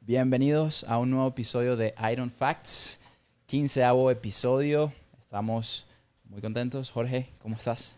Bienvenidos a un nuevo episodio de Iron Facts, quinceavo episodio. Estamos muy contentos. Jorge, ¿cómo estás?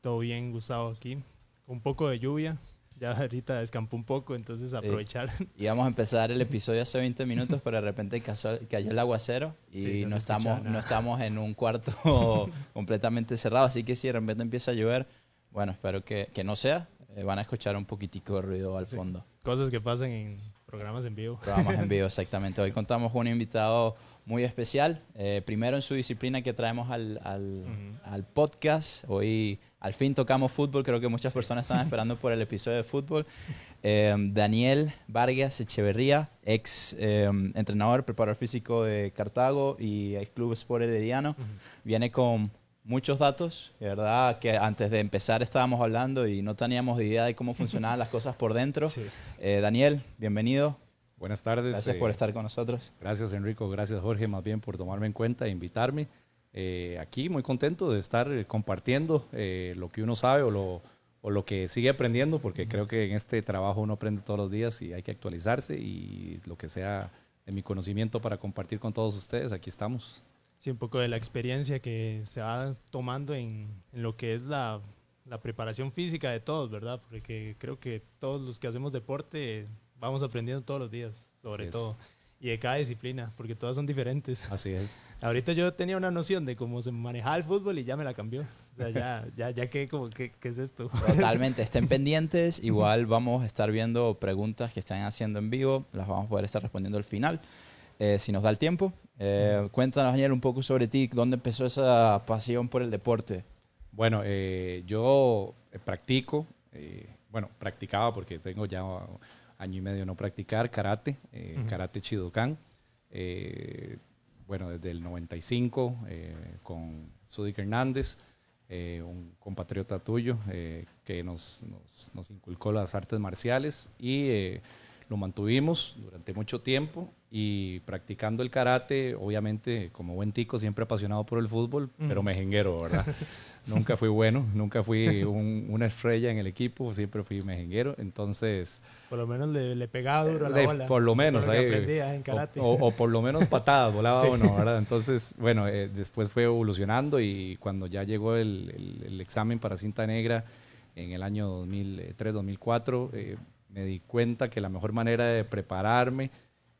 Todo bien, Gustavo, aquí. Un poco de lluvia. Ya ahorita descampó un poco, entonces aprovechar. Y vamos a empezar el episodio hace 20 minutos, pero de repente cayó, cayó el aguacero y Sí, no estamos, no estamos en un cuarto completamente cerrado. Así que si de repente empieza a llover, bueno, espero que, que no sea. Eh, van a escuchar un poquitico de ruido al Sí. fondo. Cosas que pasan en programas en vivo. Programas en vivo, exactamente. Hoy contamos con un invitado muy especial. eh, primero en su disciplina que traemos al, al- Ujú. al podcast. Hoy al fin tocamos fútbol. Creo que muchas personas estaban esperando por el episodio de fútbol. Eh, Daniel Vargas Echeverría, ex eh, entrenador, preparador físico de Cartago y el Club Sport Herediano. Ujú. Viene con muchos datos, de verdad que antes de empezar estábamos hablando y no teníamos idea de cómo funcionaban las cosas por dentro. Sí. Eh, Daniel, bienvenido. Buenas tardes. Gracias eh, por estar con nosotros. Gracias Enrico, gracias Jorge más bien por tomarme en cuenta e invitarme. Eh, aquí muy contento de estar eh, compartiendo eh, lo que uno sabe o lo, o lo que sigue aprendiendo, porque creo que en este trabajo uno aprende todos los días y hay que actualizarse y lo que sea de mi conocimiento para compartir con todos ustedes, aquí estamos. Sí, un poco de la experiencia que se va tomando en, en lo que es la, la preparación física de todos, ¿verdad? Porque creo que todos los que hacemos deporte vamos aprendiendo todos los días, sobre Así es. todo. Y de cada disciplina, porque todas son diferentes. Así es. Ahorita yo tenía una noción de cómo se manejaba el fútbol y ya me la cambió. O sea, ya, ya, ya que como, ¿qué, ¿qué es esto? Totalmente, estén pendientes. Igual vamos a estar viendo preguntas que están haciendo en vivo. Las vamos a poder estar respondiendo al final, eh, si nos da el tiempo. Eh, cuéntanos, Daniel, un poco sobre ti. ¿Dónde empezó esa pasión por el deporte? Bueno, eh, yo eh, practico, bueno, practicaba porque tengo ya año y medio no practicar karate, karate Chidokan. Bueno, desde el 95 eh, con Sudik Hernández, un compatriota tuyo que nos, nos- nos inculcó las artes marciales y lo mantuvimos durante mucho tiempo y practicando el karate, obviamente como buen tico, siempre apasionado por el fútbol, pero Ujú. mejenguero, ¿verdad? nunca fui bueno, nunca fui un- una estrella en el equipo, siempre fui mejenguero, entonces, Por lo menos le, le pegaba duro a la de- bola. por lo menos, Por lo ahí, aprendía en o, karate. o- o por lo menos patadas volaba Sí. uno, ¿verdad? Entonces, bueno, eh, después fue evolucionando y cuando ya llegó el, el- el examen para cinta negra en el año 2003-2004, eh, me di cuenta que la mejor manera de prepararme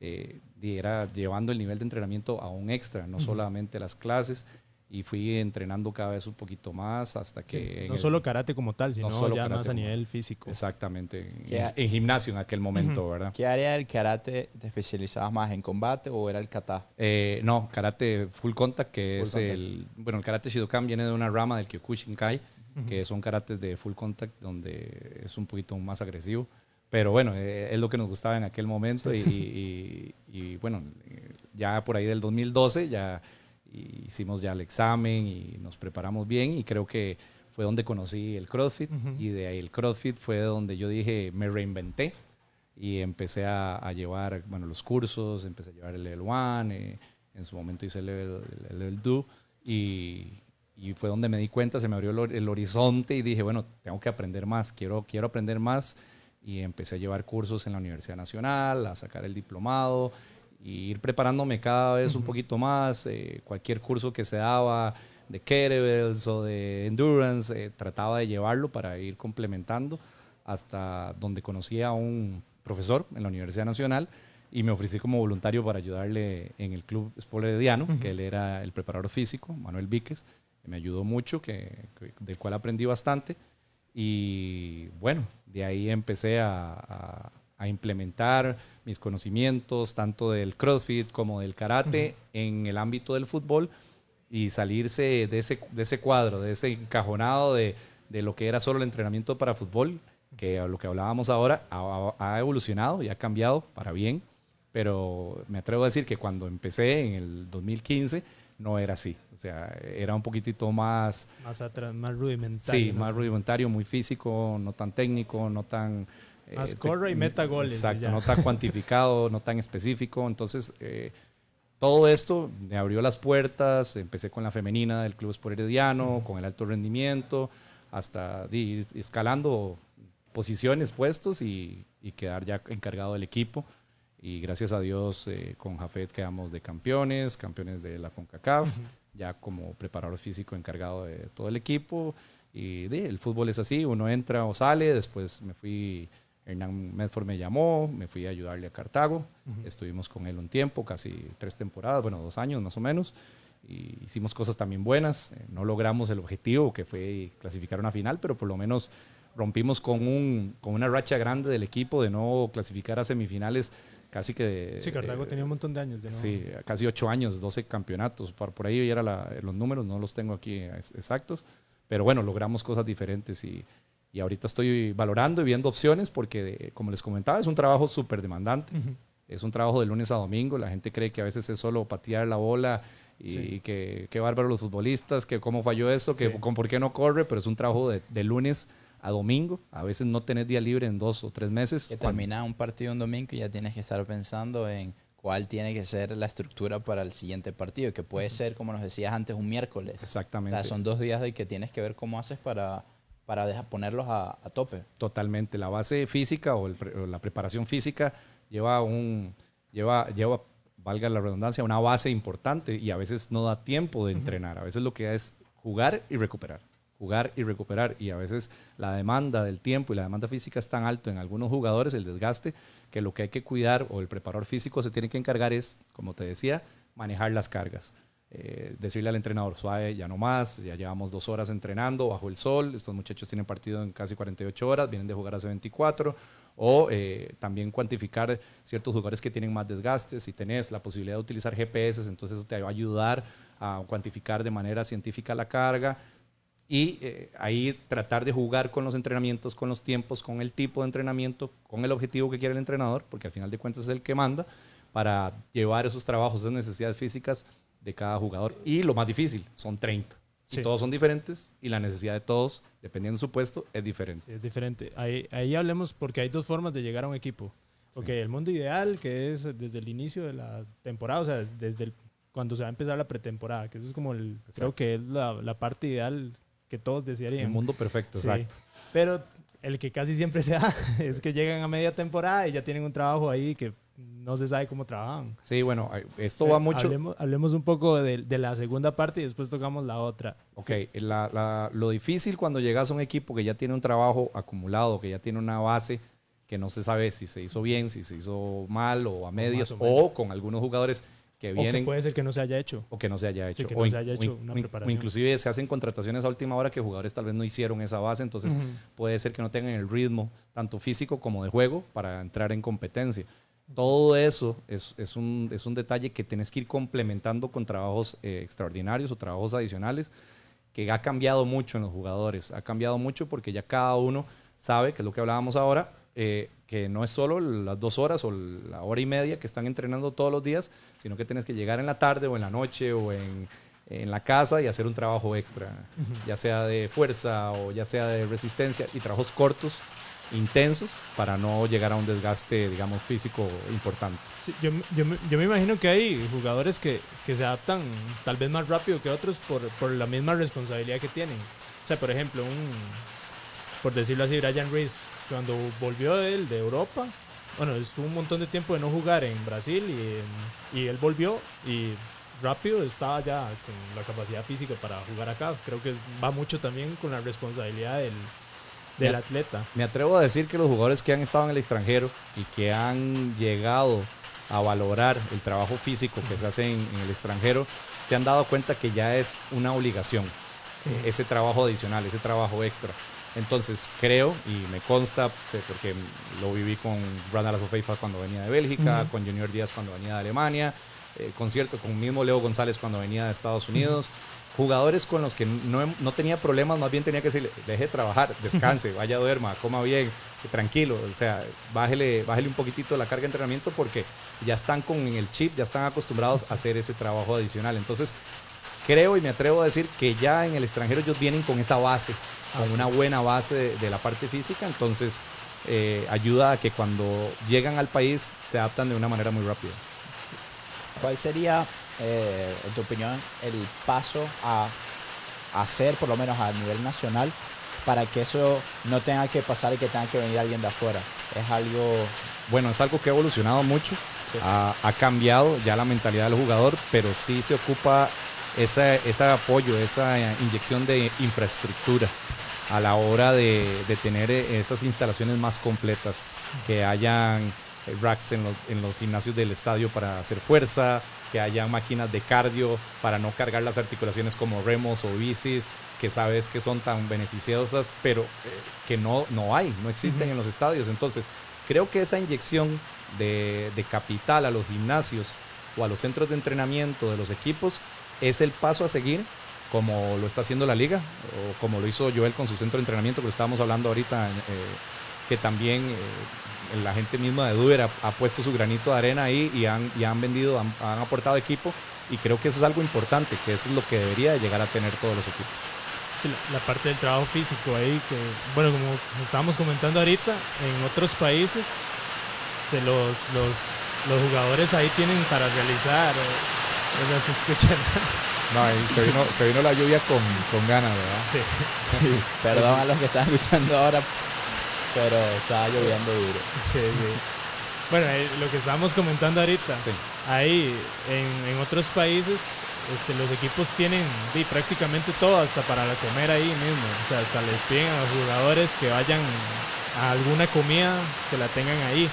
eh, di- era llevando el nivel de entrenamiento a un extra, no Ujú. solamente las clases, y fui entrenando cada vez un poquito más hasta que... Sí, no el- solo karate como tal, sino solo ya más a nivel físico. Exactamente, en, ¿Qué- en gimnasio en aquel momento, ¿verdad? ¿Qué área del karate te especializabas más en combate o era el kata? Eh, no, karate full contact, que Full es contact. el... Bueno, el karate Shidokan viene de una rama del Kyokushinkai, Ujú. que son karates de full contact, donde es un poquito más agresivo. Pero bueno, eh, es lo que nos gustaba en aquel momento y, y- y, bueno, eh, ya por ahí del 2012 ya hicimos ya el examen y nos preparamos bien y creo que fue donde conocí el CrossFit Ujú. y de ahí el CrossFit fue donde yo dije, me reinventé y empecé a, a llevar, bueno, los cursos, empecé a llevar el Level 1, eh, en su momento hice el Level, el level 2 y, y fue donde me di cuenta, se me abrió el, el horizonte y dije, bueno, tengo que aprender más, quiero, quiero aprender más y empecé a llevar cursos en la Universidad Nacional, a sacar el diplomado y ir preparándome cada vez un poquito más, eh, cualquier curso que se daba de kettlebells o de endurance, eh, trataba de llevarlo para ir complementando hasta donde conocí a un profesor en la Universidad Nacional y me ofrecí como voluntario para ayudarle en el Club Sport Herediano, Ujú. que él era el preparador físico, Manuel Víquez, que me ayudó mucho, que, que- del cual aprendí bastante. Y bueno, de ahí empecé a, a- a implementar mis conocimientos, tanto del CrossFit como del karate, en el ámbito del fútbol y salirse de ese, de ese cuadro, de ese encajonado de, de lo que era solo el entrenamiento para fútbol, que a lo que hablábamos ahora ha, ha evolucionado y ha cambiado para bien, pero me atrevo a decir que cuando empecé en el 2015 no era así, o sea, era un poquitito más, Más, atrás, más rudimentario. sí, ¿no? más rudimentario, muy físico, no tan técnico, no tan... Más te- corre y meta goles, Exacto, no tan cuantificado, no tan específico. Entonces, eh, todo esto me abrió las puertas. Empecé con la femenina del Club Sport Herediano, con el alto rendimiento, hasta ir escalando posiciones, puestos y, y quedar ya encargado del equipo. Y gracias a Dios eh, con Jafet quedamos de campeones, campeones de la CONCACAF, ya como preparador físico encargado de todo el equipo. Y el fútbol es así, uno entra o sale, después me fui, Hernán Medford me llamó, me fui a ayudarle a Cartago, estuvimos con él un tiempo, casi tres temporadas, bueno, dos años más o menos, y hicimos cosas también buenas, eh, no logramos el objetivo que fue clasificar una final, pero por lo menos rompimos con, un, con una racha grande del equipo de no clasificar a semifinales casi que... Sí, Cartago tenía un montón de años. De Sí, casi ocho años, 12 campeonatos. Por, por ahí eran los números, no los tengo aquí exactos. Pero bueno, logramos cosas diferentes y, y ahorita estoy valorando y viendo opciones porque, como les comentaba, es un trabajo súper demandante. Es un trabajo de lunes a domingo. La gente cree que a veces es solo patear la bola y, que qué bárbaro los futbolistas, que cómo falló eso, que con por qué no corre, pero es un trabajo de, de lunes a domingo. A veces no tenés día libre en dos o tres meses. Que termina un partido un domingo y ya tienes que estar pensando en cuál tiene que ser la estructura para el siguiente partido, que puede ser, como nos decías antes, un miércoles. Exactamente. O sea, son dos días de que tienes que ver cómo haces para, para dejar, ponerlos a, tope. Totalmente. La base física o, la preparación física lleva un... Lleva, lleva valga la redundancia, una base importante y a veces no da tiempo de entrenar. A veces lo que da es jugar y recuperar jugar y recuperar. Y a veces la demanda del tiempo y la demanda física es tan alto en algunos jugadores, el desgaste, que lo que hay que cuidar o el preparador físico se tiene que encargar es, como te decía, manejar las cargas. Eh, decirle al entrenador suave, ya no más, ya llevamos dos horas entrenando bajo el sol, estos muchachos tienen partido en casi 48 horas, vienen de jugar hace 24, o eh, también cuantificar ciertos jugadores que tienen más desgaste, si tenés la posibilidad de utilizar GPS, entonces eso te va a ayudar a cuantificar de manera científica la carga, y eh, ahí tratar de jugar con los entrenamientos, con los tiempos, con el tipo de entrenamiento, con el objetivo que quiere el entrenador, porque al final de cuentas es el que manda, para llevar esos trabajos de necesidades físicas de cada jugador. Y lo más difícil, son 30. Y todos son diferentes y la necesidad de todos, dependiendo de su puesto, es diferente. es diferente. Ahí, ahí hablemos porque hay dos formas de llegar a un equipo. Ok, el mundo ideal, que es desde el inicio de la temporada, o sea, desde cuando se va a empezar la pretemporada, que eso es como el, creo que es la, la parte ideal que todos desearían. Un mundo perfecto, exacto. Pero el que casi siempre se da es que llegan a media temporada y ya tienen un trabajo ahí que no se sabe cómo trabajan. Sí, bueno, esto va mucho... Hablemos, un poco de, de, la segunda parte y después tocamos la otra. Ok, lo difícil cuando llegas a un equipo que ya tiene un trabajo acumulado, que ya tiene una base que no se sabe si se hizo bien, si se hizo mal o a medias, o con algunos jugadores que vienen. O puede ser que no se haya hecho. O que no se haya hecho. o, se haya hecho una preparación. inclusive se hacen contrataciones a última hora que jugadores tal vez no hicieron esa base, entonces puede ser que no tengan el ritmo, tanto físico como de juego, para entrar en competencia. Todo eso es, es, un, es un detalle que tienes que ir complementando con trabajos eh, extraordinarios o trabajos adicionales, que ha cambiado mucho en los jugadores. Ha cambiado mucho porque ya cada uno sabe, que es lo que hablábamos ahora, eh, que no es solo las dos horas o la hora y media que están entrenando todos los días, sino que tienes que llegar en la tarde o en la noche o en, en la casa y hacer un trabajo extra, ya sea de fuerza o ya sea de resistencia y trabajos cortos, intensos, para no llegar a un desgaste, digamos, físico importante. yo, yo, yo, me imagino que hay jugadores que, que, se adaptan tal vez más rápido que otros por, por la misma responsabilidad que tienen. O sea, por ejemplo, un, por decirlo así, Brian Reese cuando volvió él de Europa, bueno, estuvo un montón de tiempo de no jugar en Brasil y, él volvió y rápido estaba ya con la capacidad física para jugar acá. Creo que va mucho también con la responsabilidad del, del atleta. Me atrevo a decir que los jugadores que han estado en el extranjero y que han llegado a valorar el trabajo físico que se hace en, el extranjero, se han dado cuenta que ya es una obligación, ese trabajo adicional, ese trabajo extra. Entonces creo y me consta, porque lo viví con Brandon Azofeifa cuando venía de Bélgica, con Junior Díaz cuando venía de Alemania, eh, con cierto, con mismo Leo González cuando venía de Estados Unidos. Jugadores con los que no, no, tenía problemas, más bien tenía que decirle, deje de trabajar, descanse, vaya duerma, coma bien, tranquilo, o sea, bájele, bájele un poquitito la carga de entrenamiento porque ya están con el chip, ya están acostumbrados a hacer ese trabajo adicional. Entonces, creo y me atrevo a decir que ya en el extranjero ellos vienen con esa base con una buena base de, la parte física, entonces eh, ayuda a que cuando llegan al país se adaptan de una manera muy rápida. ¿Cuál sería, eh, en tu opinión, el paso a hacer, por lo menos a nivel nacional, para que eso no tenga que pasar y que tenga que venir alguien de afuera? ¿Es algo bueno, es algo que ha evolucionado mucho, ha, ha cambiado ya la mentalidad del jugador, pero sí se ocupa esa, ese apoyo, esa inyección de infraestructura a la hora de, de tener esas instalaciones más completas, que hayan eh, racks en los, en los gimnasios del estadio para hacer fuerza, que haya máquinas de cardio para no cargar las articulaciones como remos o bicis, que sabes que son tan beneficiosas, pero eh, que no, no hay, no existen en los estadios. Entonces, creo que esa inyección de, de capital a los gimnasios o a los centros de entrenamiento de los equipos es el paso a seguir como lo está haciendo la liga o como lo hizo Joel con su centro de entrenamiento que lo estábamos hablando ahorita, eh, que también eh, la gente misma de Duber ha, puesto su granito de arena ahí y han, y han vendido, han, aportado equipo y creo que eso es algo importante, que eso es lo que debería llegar a tener todos los equipos. Sí, la, la, parte del trabajo físico ahí, que bueno, como estábamos comentando ahorita, en otros países se los, los, los jugadores ahí tienen para realizar, eh, no se escucha no, se, vino, se vino la lluvia con, con ganas, ¿verdad? Sí. sí. Perdón a los que están escuchando ahora, pero estaba lloviendo duro. Sí, sí. Bueno, eh, lo que estábamos comentando ahorita, Sí. ahí en, en otros países este, los equipos tienen sí, prácticamente todo, hasta para la comer ahí mismo. O sea, hasta les piden a los jugadores que vayan a alguna comida, que la tengan ahí.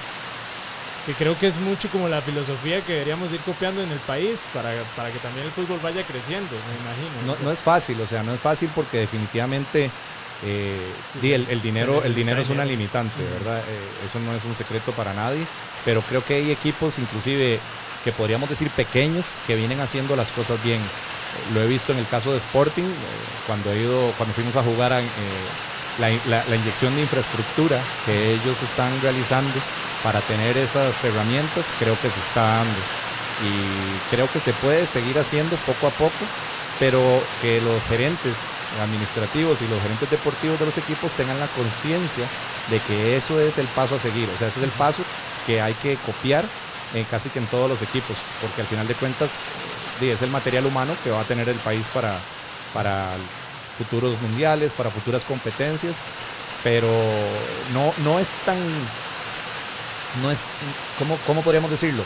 Que creo que es mucho como la filosofía que deberíamos ir copiando en el país para, para que también el fútbol vaya creciendo, me imagino. No, no es fácil, o sea, no es fácil porque definitivamente eh, sí, sí, el, el, dinero, el dinero es una limitante, ¿verdad? Eh, eso no es un secreto para nadie, pero creo que hay equipos inclusive que podríamos decir pequeños que vienen haciendo las cosas bien. Lo he visto en el caso de Sporting, eh, cuando, he ido, cuando fuimos a jugar a, la, la, la, inyección de infraestructura que ellos están realizando para tener esas herramientas, creo que se está dando. Y creo que se puede seguir haciendo poco a poco, pero que los gerentes administrativos y los gerentes deportivos de los equipos tengan la conciencia de que eso es el paso a seguir, o sea, ese es el paso que hay que copiar eh, casi que en todos los equipos, porque al final de cuentas es el material humano que va a tener el país para, para futuros mundiales, para futuras competencias, pero no, no es tan, no es, ¿cómo, cómo podríamos decirlo?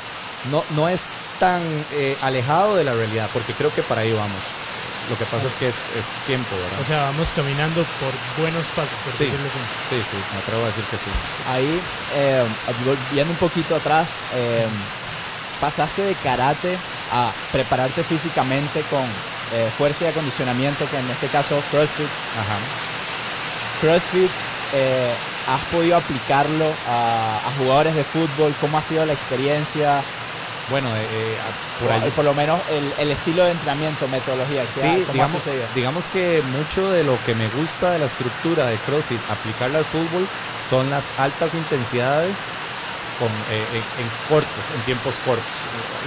No, no es tan eh, alejado de la realidad, porque creo que para ahí vamos. Lo que pasa es que es, es, tiempo, ¿verdad? O sea, vamos caminando por buenos pasos, por sí, decirlo así. Sí, sí, me atrevo a decir que sí. Ahí, eh, viendo un poquito atrás, eh, pasaste de karate a prepararte físicamente con eh, fuerza y acondicionamiento, que en este caso CrossFit. Ajá. CrossFit, eh, ¿has podido aplicarlo a, a, jugadores de fútbol? ¿Cómo ha sido la experiencia? Bueno, eh, por, ahí. por lo menos el, el, estilo de entrenamiento, metodología. Sí, digamos, digamos que mucho de lo que me gusta de la estructura de CrossFit, aplicarla al fútbol, son las altas intensidades eh, en, cortos, en tiempos cortos,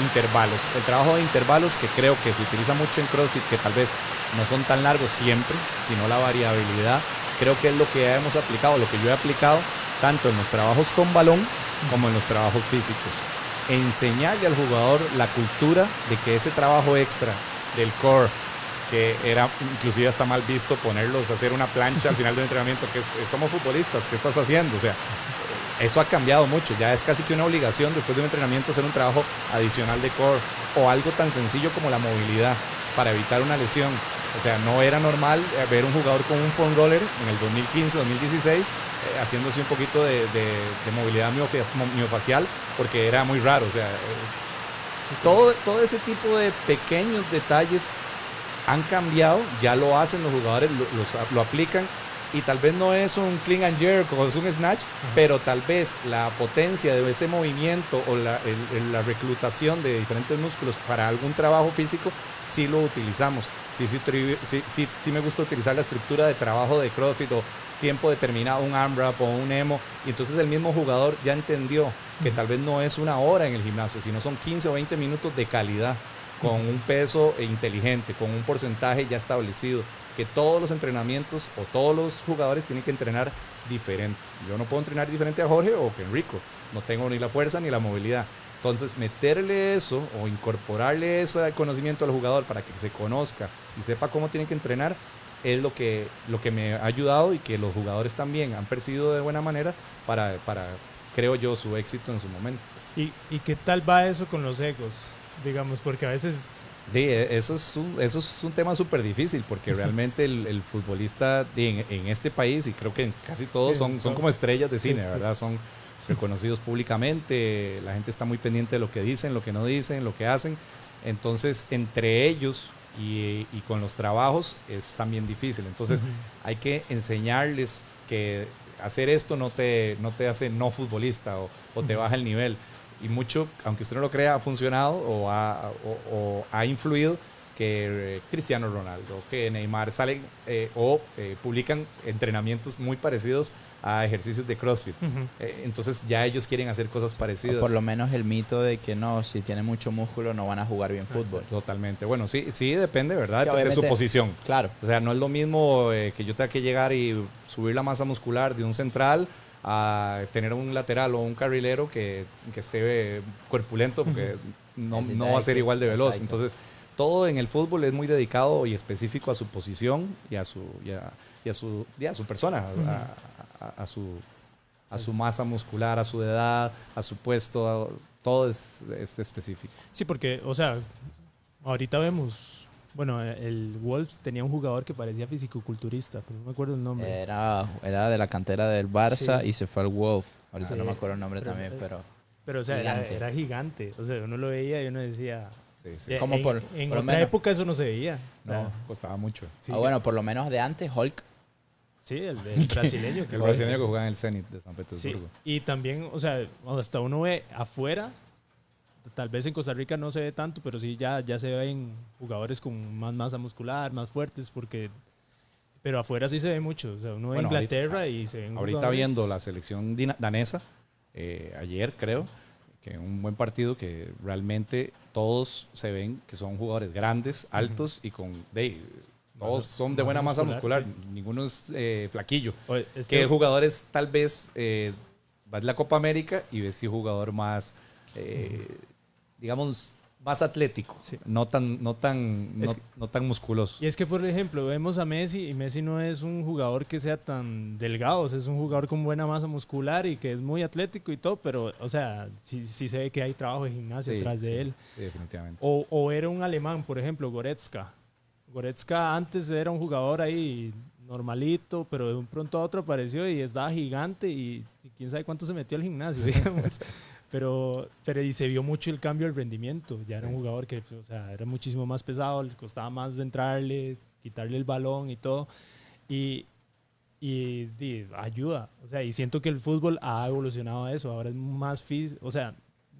intervalos. El trabajo de intervalos que creo que se utiliza mucho en CrossFit, que tal vez no son tan largos siempre, sino la variabilidad, creo que es lo que hemos aplicado, lo que yo he aplicado tanto en los trabajos con balón como en los trabajos físicos enseñarle al jugador la cultura de que ese trabajo extra del core, que era inclusive hasta mal visto ponerlos hacer una plancha al final del entrenamiento, que somos futbolistas, ¿qué estás haciendo? O sea, eso ha cambiado mucho, ya es casi que una obligación después de un entrenamiento hacer un trabajo adicional de core o algo tan sencillo como la movilidad para evitar una lesión. O sea, no era normal ver un jugador con un foam roller en el 2015, 2016 eh, haciéndose un poquito de, movilidad miofacial porque era muy raro. O sea, eh, todo, todo ese tipo de pequeños detalles han cambiado, ya lo hacen los jugadores, lo aplican y tal vez no es un clean and jerk o es un snatch, uh -huh. pero tal vez la potencia de ese movimiento o la, el, el, la reclutación de diferentes músculos para algún trabajo físico, sí lo utilizamos. Sí, sí, sí, sí, sí me gusta utilizar la estructura de trabajo de CrossFit o tiempo determinado, un AMRAP o un EMO, y entonces el mismo jugador ya entendió que tal vez no es una hora en el gimnasio, sino son 15 o 20 minutos de calidad, con un peso inteligente, con un porcentaje ya establecido, que todos los entrenamientos o todos los jugadores tienen que entrenar diferente. Yo no puedo entrenar diferente a Jorge o que Enrico, no tengo ni la fuerza ni la movilidad. Entonces, meterle eso o incorporarle ese conocimiento al jugador para que se conozca y sepa cómo tiene que entrenar, es lo que, lo que me ha ayudado y que los jugadores también han percibido de buena manera para, para creo yo, su éxito en su momento. ¿Y, ¿Y qué tal va eso con los egos? Digamos, porque a veces Sí, e, eso es un, eso es un tema súper difícil porque realmente el, el futbolista en, en, este país, y creo que en casi todos, son, son como estrellas de cine, sí, ¿verdad? Sí. Son reconocidos públicamente, la gente está muy pendiente de lo que dicen, lo que no dicen, lo que hacen. Entonces, entre ellos y, y con los trabajos es también difícil. Entonces, uh -huh. hay que enseñarles que hacer esto no te, no te hace no futbolista o, o te uh -huh. baja el nivel y mucho, aunque usted no lo crea, ha funcionado o ha, o, o ha influido que eh, Cristiano Ronaldo, que Neymar salen eh, o eh, publican entrenamientos muy parecidos a ejercicios de CrossFit. Uh -huh. entonces ya ellos quieren hacer cosas parecidas. O por lo menos el mito de que no, si tienen mucho músculo no van a jugar bien fútbol. Totalmente. Bueno, sí, sí depende, ¿verdad? De su posición. Claro. O sea, no es lo mismo que yo tenga que llegar y subir la masa muscular de un central a tener un lateral o un carrilero que, que esté corpulento porque no, no, va a ser igual de veloz. Exacto. Entonces, todo en el fútbol es muy dedicado y específico a su posición y a su, y a, y a su, y a su persona, a, a, a, su, a su masa muscular, a su edad, a su puesto, a, todo es, es específico. Sí, porque, o sea, ahorita vemos bueno, el Wolves tenía un jugador que parecía fisicoculturista, pero no me acuerdo el nombre. Era, era de la cantera del Barça sí. y se fue al Wolf. Ahorita sí. no me acuerdo el nombre pero, también, pero. Pero, o sea, gigante. Era, era, gigante. O sea, uno lo veía y uno decía. Sí, sí. Como en, por, en por otra menos, época eso no se veía. No, costaba mucho. Ah, bueno, por lo menos de antes, Hulk. Sí, el, el brasileño. Que el brasileño que jugaba en el Zenit de San Petersburgo. Y también, o sea, hasta uno ve afuera tal vez en Costa Rica no se ve tanto, pero sí ya, ya se ven jugadores con más masa muscular, más fuertes, porque... Pero afuera sí se ve mucho. O sea, uno ve bueno, Inglaterra ahorita, y se ven Ahorita jugadores... viendo la selección danesa, eh, ayer creo, que un buen partido que realmente todos se ven que son jugadores grandes, altos uh -huh. y con... De, todos son de buena masa muscular, muscular. Sí. ninguno es eh, flaquillo. Oye, este... Que jugadores tal vez eh, vas a la Copa América y ves si jugador más... Eh, digamos, más atlético, sí. no, tan, no, tan, no, que, no, tan musculoso. Y es que, por ejemplo, vemos a Messi y Messi no es un jugador que sea tan delgado, es un jugador con buena masa muscular y que es muy atlético y todo, pero, o sea, sí, sí se ve que hay trabajo de gimnasia sí, detrás de sí, él. definitivamente. O, o, era un alemán, por ejemplo, Goretzka. Goretzka antes era un jugador ahí normalito, pero de un pronto a otro apareció y estaba gigante y quién sabe cuánto se metió al gimnasio, digamos. pero, pero y se vio mucho el cambio del rendimiento. Ya era un jugador que o sea, era muchísimo más pesado, le costaba más entrarle, quitarle el balón y todo. Y, y, y, ayuda. O sea, y siento que el fútbol ha evolucionado a eso. Ahora es más físico, o sea,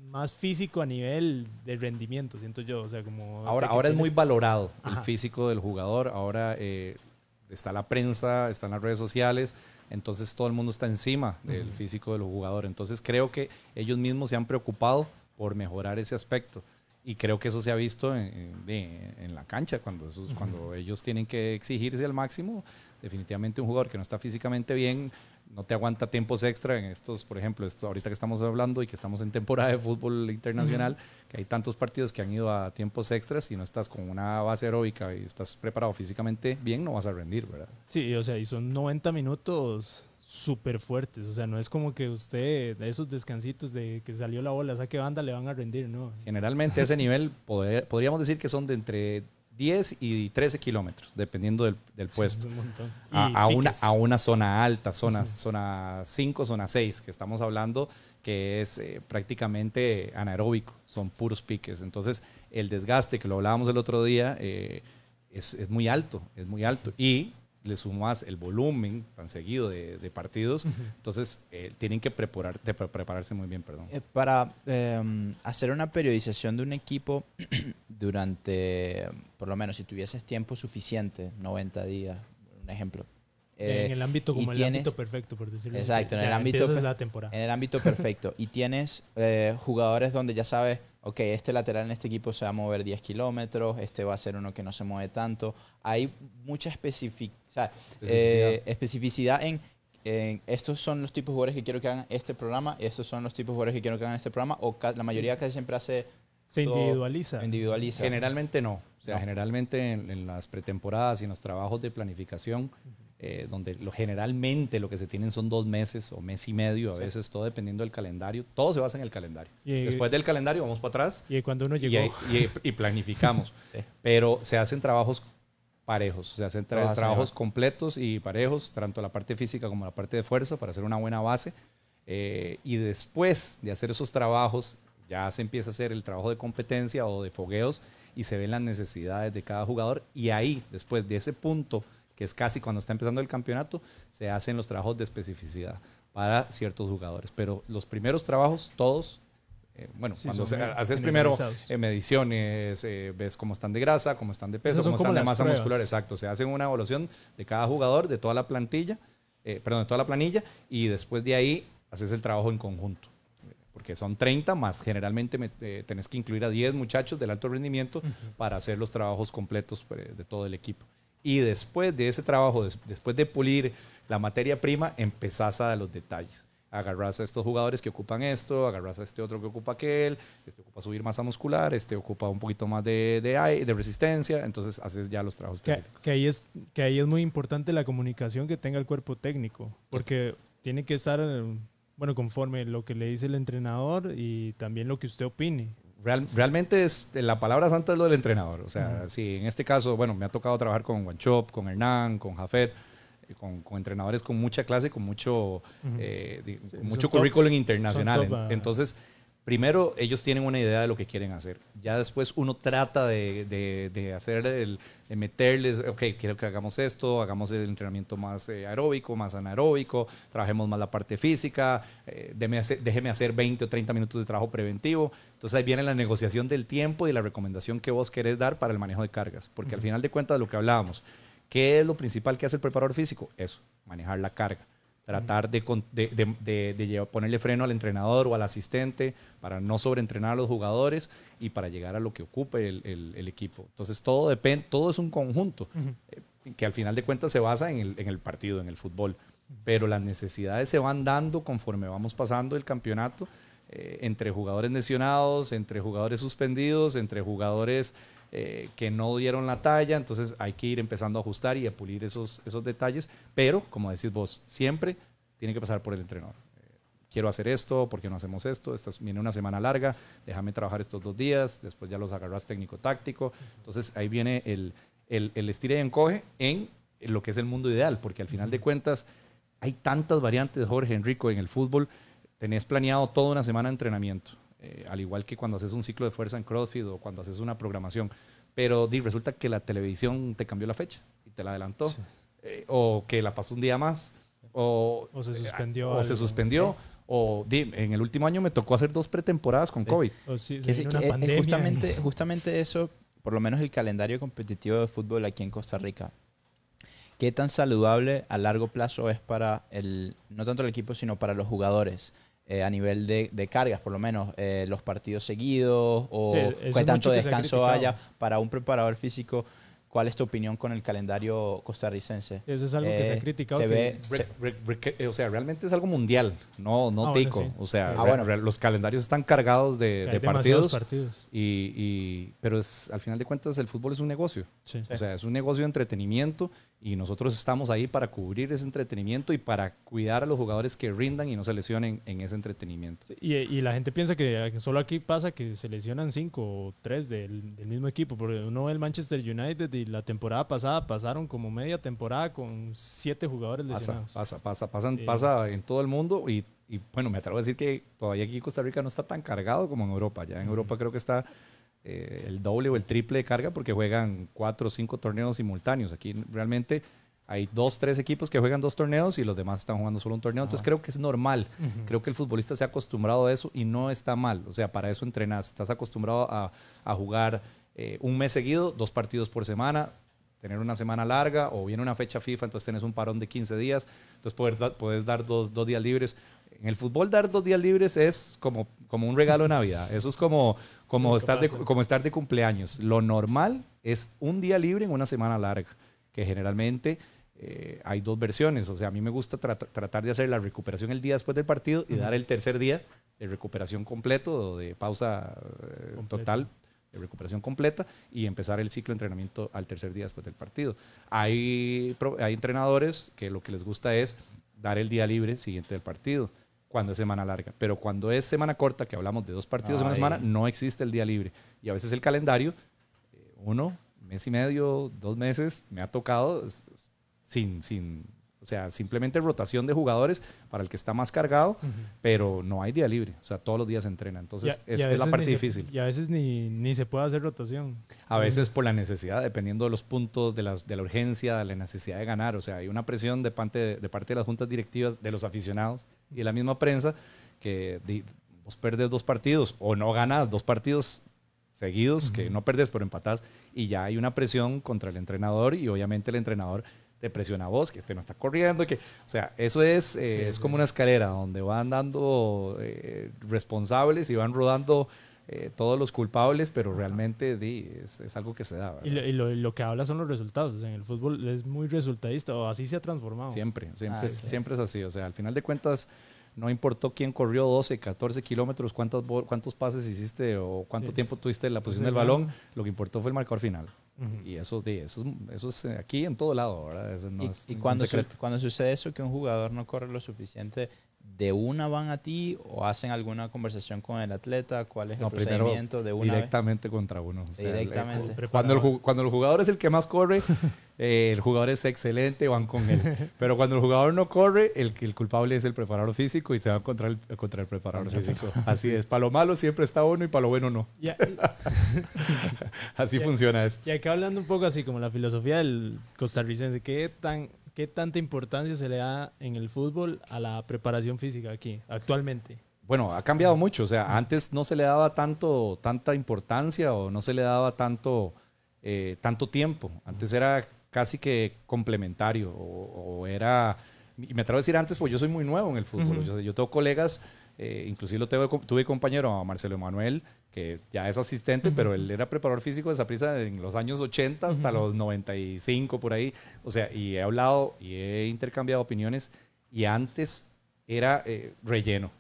más físico a nivel de rendimiento, siento yo. O sea, como ahora, ahora es muy valorado Ajá. el físico del jugador. Ahora eh, está la prensa, están las redes sociales entonces todo el mundo está encima del físico del jugador. Entonces creo que ellos mismos se han preocupado por mejorar ese aspecto. Y creo que eso se ha visto en, en, en la cancha, cuando, esos, uh -huh. cuando ellos tienen que exigirse al máximo. Definitivamente un jugador que no está físicamente bien, no te aguanta tiempos extra en estos, por ejemplo, esto ahorita que estamos hablando y que estamos en temporada de fútbol internacional, uh -huh. que hay tantos partidos que han ido a tiempos extras y no estás con una base aeróbica y estás preparado físicamente bien, no vas a rendir, ¿verdad? Sí, o sea, y son 90 minutos súper fuertes, o sea, no es como que usted, de esos descansitos de que salió la bola, saque banda, le van a rendir, ¿no? Generalmente a ese nivel poder, podríamos decir que son de entre 10 y 13 kilómetros, dependiendo del, del puesto. Sí, un a, a, una, a, una, zona alta, zona, uh -huh. zona 5, zona 6, que estamos hablando que es eh, prácticamente anaeróbico, son puros piques. Entonces, el desgaste, que lo hablábamos el otro día, eh, es, es, muy alto, es muy alto. Y le sumas el volumen tan seguido de, de partidos, uh -huh. entonces eh, tienen que preparar, de prepararse muy bien, perdón. Eh, para eh, hacer una periodización de un equipo durante, por lo menos si tuvieses tiempo suficiente, 90 días, un ejemplo. en el ámbito como el tienes, ámbito perfecto, por decirlo Exacto, en el, ámbito, la temporada. en el ámbito perfecto. y tienes jugadores donde ya sabes, ok, este lateral en este equipo se va a mover 10 kilómetros, este va a ser uno que no se mueve tanto. Hay mucha especific o sea, especificidad. Eh, especificidad en, en, estos son los tipos de jugadores que quiero que hagan este programa, estos son los tipos de jugadores que quiero que hagan este programa, o la mayoría casi siempre hace... Se individualiza. individualiza. Generalmente no. O sea, no. generalmente en, en, las pretemporadas y en los trabajos de planificación, uh -huh. Eh, donde lo, generalmente lo que se tienen son dos meses o mes y medio, a veces todo dependiendo del calendario. Todo se basa en el calendario. Y- Después del calendario vamos para atrás Y cuando uno y, llegó, y- y planificamos. Sí. Pero se hacen trabajos parejos, se hacen tra- hacen trabajos completos y parejos, tanto la parte física como la parte de fuerza, para hacer una buena base. Eh, y después de hacer esos trabajos, ya se empieza a hacer el trabajo de competencia o de fogueos y se ven las necesidades de cada jugador. Y ahí, después de ese punto, que es casi cuando está empezando el campeonato, se hacen los trabajos de especificidad para ciertos jugadores. Pero los primeros trabajos, todos, eh, bueno, Sí, cuando se- haces primero eh, mediciones, eh, ves cómo están de grasa, cómo están de peso, cómo como están de masa pruebas. muscular, exacto. Se hacen una evaluación de cada jugador, de toda la plantilla, eh, perdón, de toda la planilla, y después de ahí haces el trabajo en conjunto. Porque son 30 más generalmente me- tenés que incluir a 10 muchachos del alto rendimiento para hacer los trabajos completos eh, de todo el equipo. Y después de ese trabajo, des- después de pulir la materia prima, empezás a dar los detalles. Agarrás a estos jugadores que ocupan esto, agarrás a este otro que ocupa aquel, este ocupa subir masa muscular, este ocupa un poquito más de, de, de resistencia, entonces haces ya los trabajos que, específicos. que ahí es, que ahí es muy importante la comunicación que tenga el cuerpo técnico, porque tiene que estar, bueno, conforme lo que le dice el entrenador y también lo que usted opine. Real- realmente es la palabra santa es lo del entrenador. O sea, si en este caso, bueno, me ha tocado trabajar con Guanchop, con Hernán, con Jafet, eh, con, con entrenadores con mucha clase, con mucho, eh, di- con son mucho top- currículum internacional. top, ah. Entonces, primero ellos tienen una idea de lo que quieren hacer. Ya después uno trata de, de- de hacer el, de meterles, ok, quiero que hagamos esto, hagamos el entrenamiento más eh, aeróbico, más anaeróbico, trabajemos más la parte física, eh, hacer- déjeme hacer 20 o 30 minutos de trabajo preventivo. Entonces ahí viene la negociación del tiempo y la recomendación que vos querés dar para el manejo de cargas. Porque al final de cuentas, lo que hablábamos, ¿qué es lo principal que hace el preparador físico? Eso, manejar la carga tratar de, ponerle freno al entrenador o al asistente para no sobreentrenar a los jugadores y para llegar a lo que ocupe el, el- el equipo. Entonces todo depende, todo es un conjunto eh, que al final de cuentas se basa en el, en el partido, en el fútbol. Pero las necesidades se van dando conforme vamos pasando el campeonato eh, entre jugadores lesionados, entre jugadores suspendidos, entre jugadores eh, que no dieron la talla, entonces hay que ir empezando a ajustar y a pulir esos, esos detalles, pero como decís vos, siempre tiene que pasar por el entrenador. Eh, Quiero hacer esto, ¿por qué no hacemos esto? Esta es- viene una semana larga, déjame trabajar estos dos días, después ya los agarras técnico-táctico. Entonces ahí viene el, el, el estira y encoge en lo que es el mundo ideal, porque al final de cuentas hay tantas variantes, Jorge Enrico, en el fútbol. Tenés planeado toda una semana de entrenamiento, eh, al igual que cuando haces un ciclo de fuerza en CrossFit o cuando haces una programación. Pero di, resulta que la televisión te cambió la fecha y te la adelantó, eh, o que la pasó un día más, o, O se eh, suspendió o se suspendió, o di, en el último año me tocó hacer dos pretemporadas con Sí. COVID. O si una es justamente, justamente eso, por lo menos el calendario competitivo de fútbol aquí en Costa Rica. ¿Qué tan saludable a largo plazo es para el, no tanto el equipo, sino para los jugadores? Eh, a nivel de, de cargas, por lo menos, eh, los partidos seguidos o Sí, qué tanto descanso haya para un preparador físico. ¿Cuál es tu opinión con el calendario costarricense? Eso es algo que se ha Eh, criticado. se ve- Re- re- re- eh, o sea, realmente es algo mundial, no, no Ah, bueno, tico. sí. O sea, Ah, bueno. re- los calendarios están cargados de, de partidos. partidos. Y, y- pero es, al final de cuentas el fútbol es un negocio. Sí. O sea, es un negocio de entretenimiento y nosotros estamos ahí para cubrir ese entretenimiento y para cuidar a los jugadores que rindan y no se lesionen en ese entretenimiento. Y, y la gente piensa que que solo aquí pasa que se lesionan cinco o tres del, del mismo equipo. Porque uno ve el Manchester United y la temporada pasada pasaron como media temporada con siete jugadores Pasa, lesionados. pasa, pasa, pasan- pasa en todo el mundo y, y, bueno, me atrevo a decir que todavía aquí Costa Rica no está tan cargado como en Europa. Ya en Europa creo que está eh, el doble o el triple de carga porque juegan cuatro o cinco torneos simultáneos. Aquí realmente hay dos, tres equipos que juegan dos torneos y los demás están jugando solo un torneo. Entonces creo que es normal. Creo que el futbolista se ha acostumbrado a eso y no está mal. O sea, para eso entrenas. Estás acostumbrado a, a jugar eh, un mes seguido, dos partidos por semana, tener una semana larga o viene una fecha FIFA, entonces tienes un parón de 15 días. Entonces poder da- puedes dar dos, dos días libres. En el fútbol dar dos días libres es como, como un regalo de Navidad. Eso es como, como, estar de, como estar de cumpleaños. Lo normal es un día libre en una semana larga, que generalmente eh, hay dos versiones. O sea, a mí me gusta trata- tratar de hacer la recuperación el día después del partido y dar el tercer día de recuperación completo o de pausa eh, total de recuperación completa y empezar el ciclo de entrenamiento al tercer día después del partido. Hay, hay entrenadores que lo que les gusta es dar el día libre siguiente del partido cuando es semana larga. Pero cuando es semana corta, que hablamos de dos partidos en una semana, no existe el día libre. Y a veces el calendario, eh, uno, mes y medio, dos meses, me ha tocado sin, sin, o sea, simplemente rotación de jugadores para el que está más cargado, pero no hay día libre. O sea, todos los días se entrena. Entonces, es, la parte difícil. y a veces ni, ni, se puede hacer rotación. A veces por la necesidad, dependiendo de los puntos, de, las, de la urgencia, de la necesidad de ganar. O sea, hay una presión de parte de, parte de las juntas directivas, de los aficionados y de la misma prensa que vos perdes dos partidos o no ganas dos partidos seguidos, que no perdes pero empatás, y ya hay una presión contra el entrenador y obviamente el entrenador te presiona a vos, que este no está corriendo, que, o sea, eso es, eh, es como una escalera donde van dando eh, responsables y van rodando eh, todos los culpables, pero realmente es, es, algo que se da. Y, lo, lo, que habla son los resultados. en el fútbol es muy resultadista, o así se ha transformado. Siempre, siempre, ah, siempre es así. O sea, al final de cuentas, no importó quién corrió 12, 14 kilómetros, cuántos, cuántos pases hiciste o cuánto tiempo tuviste en la posición del balón, lo que importó fue el marcador final. Y eso, eso, eso es eh, aquí en todo lado, ¿verdad? Eso no y, es y cuando, cuando sucede eso, que un jugador no corre lo suficiente, ¿de una van a ti o hacen alguna conversación con el atleta? ¿Cuál es el procedimiento de una Directamente contra uno. directamente. cuando, el, cuando el jugador es el que más corre, eh, el jugador es excelente, van con él. Pero cuando el jugador no corre, el, el culpable es el preparador físico y se va contra el, contra el preparador físico. Así es. Para lo malo siempre está uno y para lo bueno no. así funciona esto. Y acá hablando un poco así como la filosofía del costarricense, ¿qué, tan, ¿qué tanta importancia se le da en el fútbol a la preparación física aquí actualmente? Bueno, ha cambiado mucho. O sea, antes no se le daba tanto, tanta importancia o no se le daba tanto, eh, tanto tiempo. Antes era casi que complementario o, era, y me atrevo a decir antes, pues yo soy muy nuevo en el fútbol, yo, tengo colegas, eh, inclusive lo tengo, tuve compañero a Marcelo Emanuel, que ya es asistente, pero él era preparador físico de esa prisa en los años 80 hasta los 95 por ahí, o sea, y he hablado y he intercambiado opiniones y antes era eh, relleno,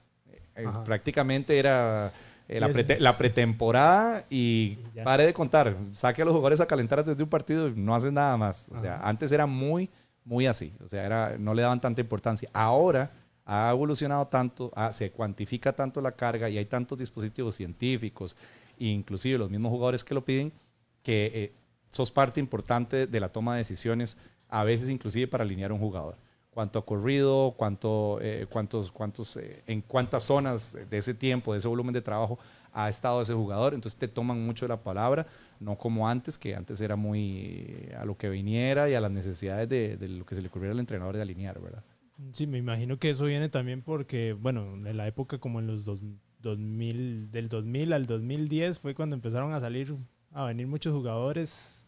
eh, prácticamente era eh, la, pretemporada y pare de contar. Saque a los jugadores a calentar antes de un partido y no hacen nada más. O sea, antes era muy, muy así. O sea, era, no le daban tanta importancia. Ahora ha evolucionado tanto, se cuantifica tanto la carga y hay tantos dispositivos científicos, inclusive los mismos jugadores que lo piden, que eh, sos parte importante de la toma de decisiones, a veces inclusive para alinear un jugador cuánto ha corrido, cuánto, eh, cuántos, cuántos, eh, en cuántas zonas de ese tiempo, de ese volumen de trabajo ha estado ese jugador. Entonces te toman mucho la palabra, no como antes, que antes era muy a lo que viniera y a las necesidades de, lo que se le ocurriera al entrenador de alinear, ¿verdad? Sí, me imagino que eso viene también porque, bueno, en la época como en los 2000, del 2000 al 2010 fue cuando empezaron a salir, a venir muchos jugadores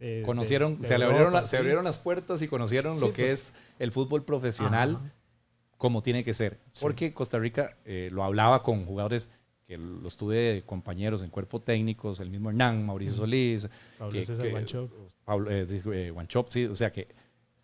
eh, conocieron, se, abrieron se, abrieron las puertas y conocieron lo que es el fútbol profesional como tiene que ser. Porque Costa Rica eh, lo hablaba con jugadores que los tuve compañeros en cuerpo técnicos, el mismo Hernán, Mauricio Solís, Pablo César Pablo, eh, sí, o sea que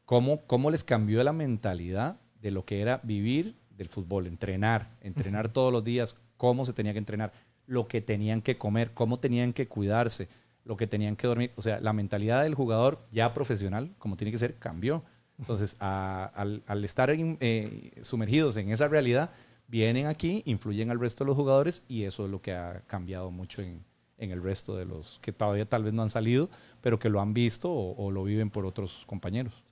cómo, cómo les cambió la mentalidad de lo que era vivir del fútbol, entrenar, entrenar todos los días, cómo se tenía que entrenar, lo que tenían que comer, cómo tenían que cuidarse lo que tenían que dormir. O sea, la mentalidad del jugador ya profesional, como tiene que ser, cambió. Entonces, al, estar eh, sumergidos en esa realidad, vienen aquí, influyen al resto de los jugadores y eso es lo que ha cambiado mucho en, el resto de los que todavía tal vez no han salido, pero que lo han visto o, lo viven por otros compañeros.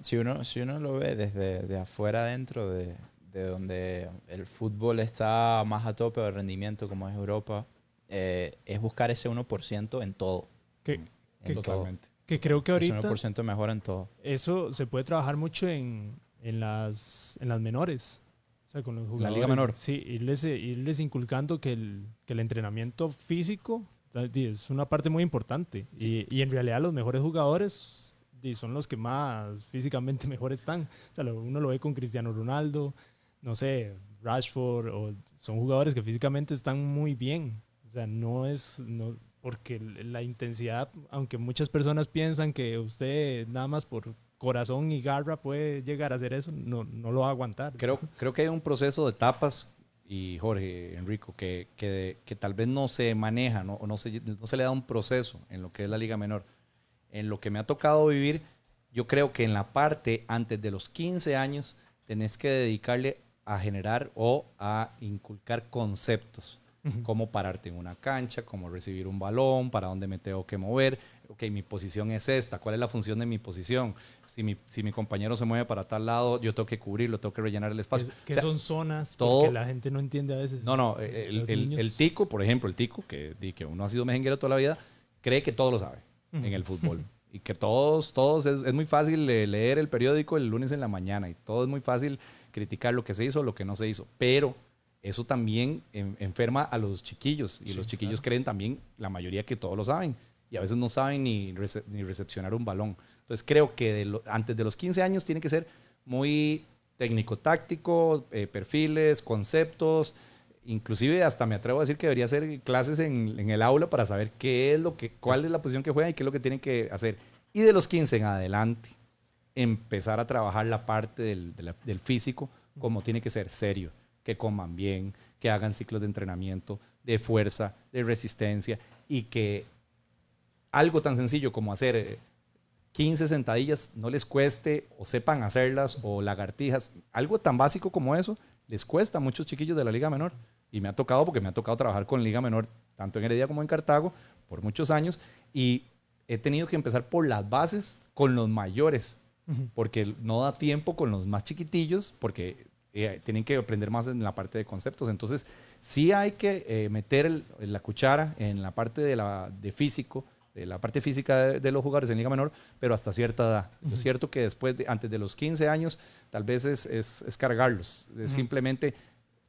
Si, uno, si uno lo ve desde de afuera adentro, de, de donde el fútbol está más a tope de rendimiento como es Europa, eh, es buscar ese 1% en todo. Que, Totalmente. Que creo que ahorita... Ese 1% mejor en todo. Eso se puede trabajar mucho en, en, las, en las menores. O sea, con los jugadores. La liga menor. Sí, irles, irles inculcando que el, que el entrenamiento físico es una parte muy importante. Y, y, en realidad los mejores jugadores son los que más físicamente mejor están. O sea, uno lo ve con Cristiano Ronaldo, no sé, Rashford, o son jugadores que físicamente están muy bien. O sea, no es, no, porque la intensidad, aunque muchas personas piensan que usted nada más por corazón y garra puede llegar a hacer eso, no, no lo va a aguantar. Creo, creo que hay un proceso de etapas y Jorge, Enrico, que, que, que tal vez no se maneja ¿no? no se, no se le da un proceso en lo que es la Liga Menor. En lo que me ha tocado vivir, yo creo que en la parte antes de los 15 años tenés que dedicarle a generar o a inculcar conceptos. Cómo pararte en una cancha, cómo recibir un balón, para dónde me tengo que mover. Ok, mi posición es esta. ¿Cuál es la función de mi posición? Si mi, si mi compañero se mueve para tal lado, yo tengo que cubrirlo, tengo que rellenar el espacio. ¿Qué son zonas? Todo, porque la gente no entiende a veces. No, no. El, el, tico, por ejemplo, el tico, que, que uno ha sido mejenguero toda la vida, cree que todo lo sabe en el fútbol. y que todos, todos, es, es, muy fácil leer el periódico el lunes en la mañana y todo es muy fácil criticar lo que se hizo o lo que no se hizo. Pero eso también enferma a los chiquillos y los chiquillos creen también, la mayoría que todos lo saben y a veces no saben ni, ni recepcionar un balón. Entonces creo que antes de los 15 años tiene que ser muy técnico-táctico, eh, perfiles, conceptos, inclusive hasta me atrevo a decir que debería hacer clases en, en, el aula para saber qué es lo que, cuál es la posición que juega y qué es lo que tienen que hacer. Y de los 15 en adelante, empezar a trabajar la parte del, del físico como tiene que ser serio que coman bien, que hagan ciclos de entrenamiento, de fuerza, de resistencia y que algo tan sencillo como hacer 15 eh, sentadillas no les cueste o sepan hacerlas o lagartijas, algo tan básico como eso les cuesta a muchos chiquillos de la Liga Menor. Y me ha tocado porque me ha tocado trabajar con Liga Menor, tanto en Heredia como en Cartago, por muchos años. Y he tenido que empezar por las bases con los mayores, porque no da tiempo con los más chiquitillos, porque eh, tienen que aprender más en la parte de conceptos. Entonces, sí hay que eh, meter la cuchara en la parte de, la, de físico, de la parte física de, los jugadores en Liga Menor, pero hasta cierta edad. Es cierto que después, de, antes de los 15 años, tal vez es, es, cargarlos. Es simplemente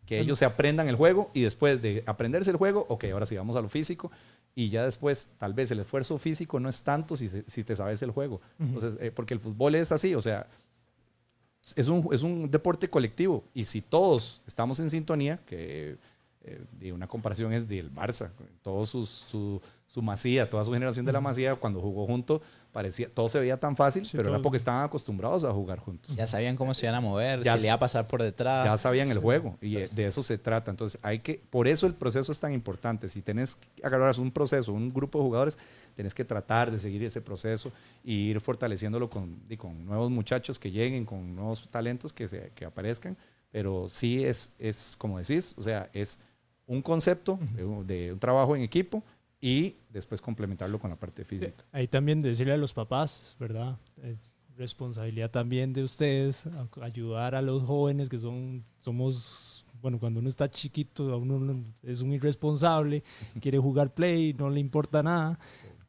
que ellos se aprendan el juego y después de aprenderse el juego, ok, ahora sí vamos a lo físico y ya después tal vez el esfuerzo físico no es tanto si, si te sabes el juego. Entonces, eh, porque el fútbol es así, o sea, es un, es un deporte colectivo. Y si todos estamos en sintonía, que eh, una comparación es del Barça, todo su, su, su, masía, toda su generación de la masía, cuando jugó junto, parecía, todo se veía tan fácil, pero era porque estaban acostumbrados a jugar juntos. Ya sabían cómo se iban a mover, ya, si le iba a pasar por detrás. Ya sabían el juego y de eso se trata. Entonces, hay que, por eso el proceso es tan importante. Si tenés que agarrar un proceso, un grupo de jugadores, tenés que tratar de seguir ese proceso y ir fortaleciéndolo con, con nuevos muchachos que lleguen, con nuevos talentos que, se, que aparezcan. Pero sí es, es, como decís, o sea, es un concepto de, un trabajo en equipo y después complementarlo con la parte física. ahí también decirle a los papás, ¿verdad? Es responsabilidad también de ustedes ayudar a los jóvenes que son somos bueno, cuando uno está chiquito, uno es un irresponsable, quiere jugar play, no le importa nada.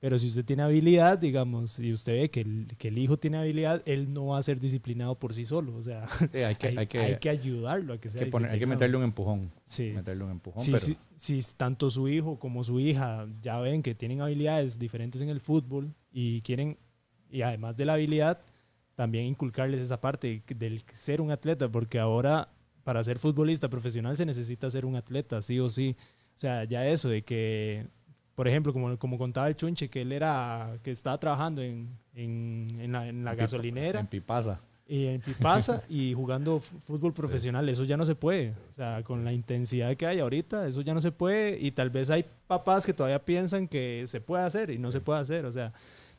Pero si usted tiene habilidad, digamos, y usted ve que el, que el hijo tiene habilidad, él no va a ser disciplinado por sí solo. O sea, hay, que, hay, que, hay, que, ayudarlo a que sea Hay que meterle un empujón. Sí. Meterle un empujón. Si, si, tanto su hijo como su hija ya ven que tienen habilidades diferentes en el fútbol y quieren, y además de la habilidad, también inculcarles esa parte del ser un atleta, porque ahora para ser futbolista profesional se necesita ser un atleta, sí o sí. O sea, ya eso de que por ejemplo, como, como contaba el Chunche, que él era, que estaba trabajando en, en, en la, en la gasolinera. En Pipasa. Y en Pipasa y jugando fútbol profesional, eso ya no se puede. O sea, con la intensidad que hay ahorita, eso ya no se puede. Y tal vez hay papás que todavía piensan que se puede hacer y no se puede hacer. O sea,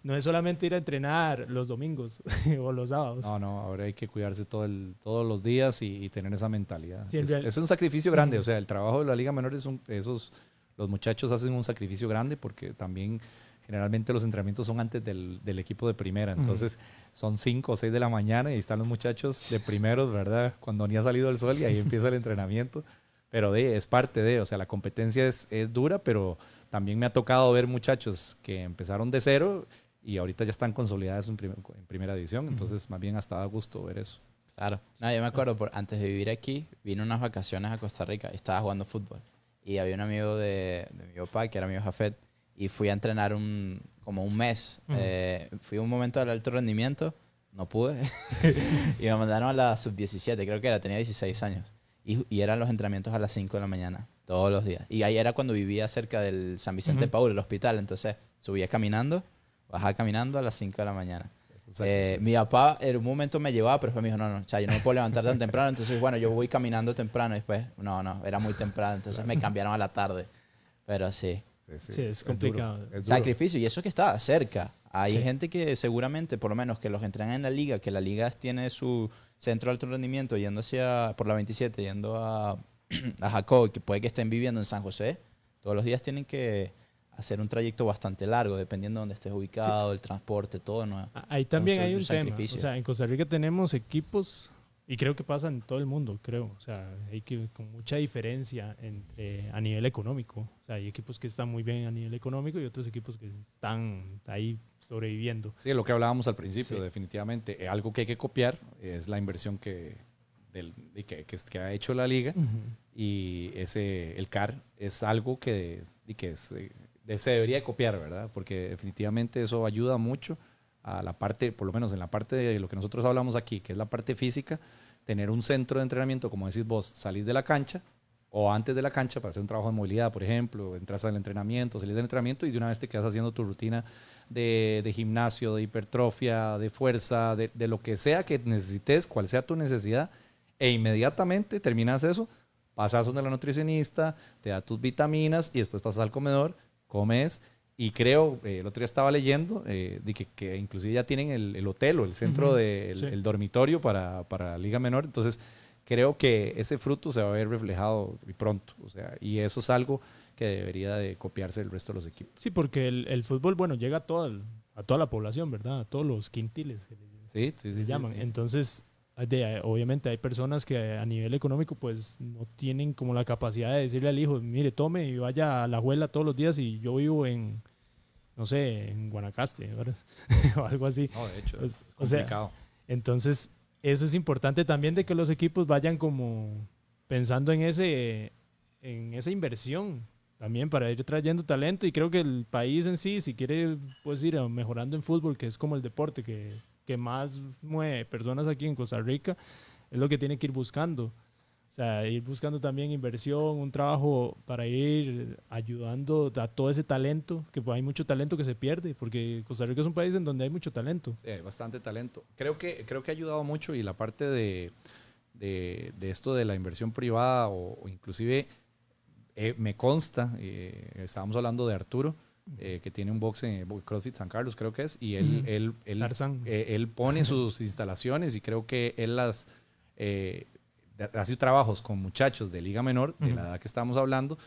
no es solamente ir a entrenar los domingos o los sábados. No, no, ahora hay que cuidarse todo el, todos los días y, tener esa mentalidad. es, un sacrificio grande. O sea, el trabajo de la Liga Menor es un, esos los muchachos hacen un sacrificio grande porque también generalmente los entrenamientos son antes del, del equipo de primera. Entonces son 5 o 6 de la mañana y están los muchachos de primeros, ¿verdad? Cuando ni ha salido el sol y ahí empieza el entrenamiento. Pero de, es parte de, o sea, la competencia es, es dura, pero también me ha tocado ver muchachos que empezaron de cero y ahorita ya están consolidados en, en primera división. Entonces, más bien hasta da gusto ver eso. Claro. No, yo me acuerdo, por, antes de vivir aquí, vine unas vacaciones a Costa Rica y estaba jugando fútbol y había un amigo de, de mi papá, que era amigo Jafet, y fui a entrenar un, como un mes. Eh, fui un momento del alto rendimiento, no pude, y me mandaron a la sub-17, creo que era, tenía 16 años. Y, y, eran los entrenamientos a las 5 de la mañana, todos los días. Y ahí era cuando vivía cerca del San Vicente Paul, el hospital. Entonces subía caminando, bajaba caminando a las 5 de la mañana. Eh, mi papá en un momento me llevaba, pero después me dijo, no, no, o sea, yo no me puedo levantar tan temprano. Entonces, bueno, yo voy caminando temprano y después, no, no, era muy temprano. Entonces me cambiaron a la tarde. Pero sí. Sí, es complicado. Sacrificio. Y eso que está cerca. Hay gente que seguramente, por lo menos que los entrenan en la liga, que la liga tiene su centro de alto rendimiento yendo hacia, por la 27, yendo a, a Jacob, que puede que estén viviendo en San José, todos los días tienen que hacer un trayecto bastante largo, dependiendo de dónde estés ubicado, el transporte, todo. ¿no? Ahí también hay un tema. O sea, en Costa Rica tenemos equipos, y creo que pasa en todo el mundo, creo. O sea, hay que, con mucha diferencia entre, a nivel económico. O sea, hay equipos que están muy bien a nivel económico y otros equipos que están ahí sobreviviendo. Sí, lo que hablábamos al principio, definitivamente. Eh, algo que hay que copiar es la inversión que, del, que, que, ha hecho la liga y ese, el CAR es algo que, y que es, eh, se debería copiar, ¿verdad? Porque definitivamente eso ayuda mucho a la parte, por lo menos en la parte de lo que nosotros hablamos aquí, que es la parte física, tener un centro de entrenamiento, como decís vos, salís de la cancha o antes de la cancha para hacer un trabajo de movilidad, por ejemplo, entras al entrenamiento, salís del entrenamiento y de una vez te quedas haciendo tu rutina de, de gimnasio, de hipertrofia, de fuerza, de, de, lo que sea que necesites, cual sea tu necesidad, e inmediatamente terminas eso, pasas donde la nutricionista, te da tus vitaminas y después pasas al comedor comes. Y creo, eh, el otro día estaba leyendo eh, de que, que, inclusive ya tienen el, el hotel o el centro del de, el dormitorio para, para la Liga Menor. Entonces, creo que ese fruto se va a ver reflejado pronto. O sea, y eso es algo que debería de copiarse el resto de los equipos. Sí, porque el, el fútbol, bueno, llega a toda, a toda la población, ¿verdad? A todos los quintiles. sí, sí, sí, llaman. Entonces, obviamente hay personas que a nivel económico pues no tienen como la capacidad de decirle al hijo, mire, tome y vaya a la abuela todos los días y yo vivo en, no sé, en Guanacaste, o algo así. No, de hecho, pues, es complicado. entonces, eso es importante también de que los equipos vayan como pensando en, ese, en esa inversión también para ir trayendo talento y creo que el país en sí, si quiere pues ir mejorando en fútbol, que es como el deporte que que más mueve personas aquí en Costa Rica, es lo que tiene que ir buscando. O sea, ir buscando también inversión, un trabajo para ir ayudando a todo ese talento, que hay mucho talento que se pierde, porque Costa Rica es un país en donde hay mucho talento. Sí, hay bastante talento. Creo que, creo que ha ayudado mucho y la parte de, de, esto de la inversión privada o, inclusive eh, me consta, eh, estábamos hablando de Arturo, eh, que tiene un box en CrossFit San Carlos, creo que es, y él, él, él, eh, él, pone sus instalaciones y creo que él las eh, hace trabajos con muchachos de liga menor, de la edad que estamos hablando,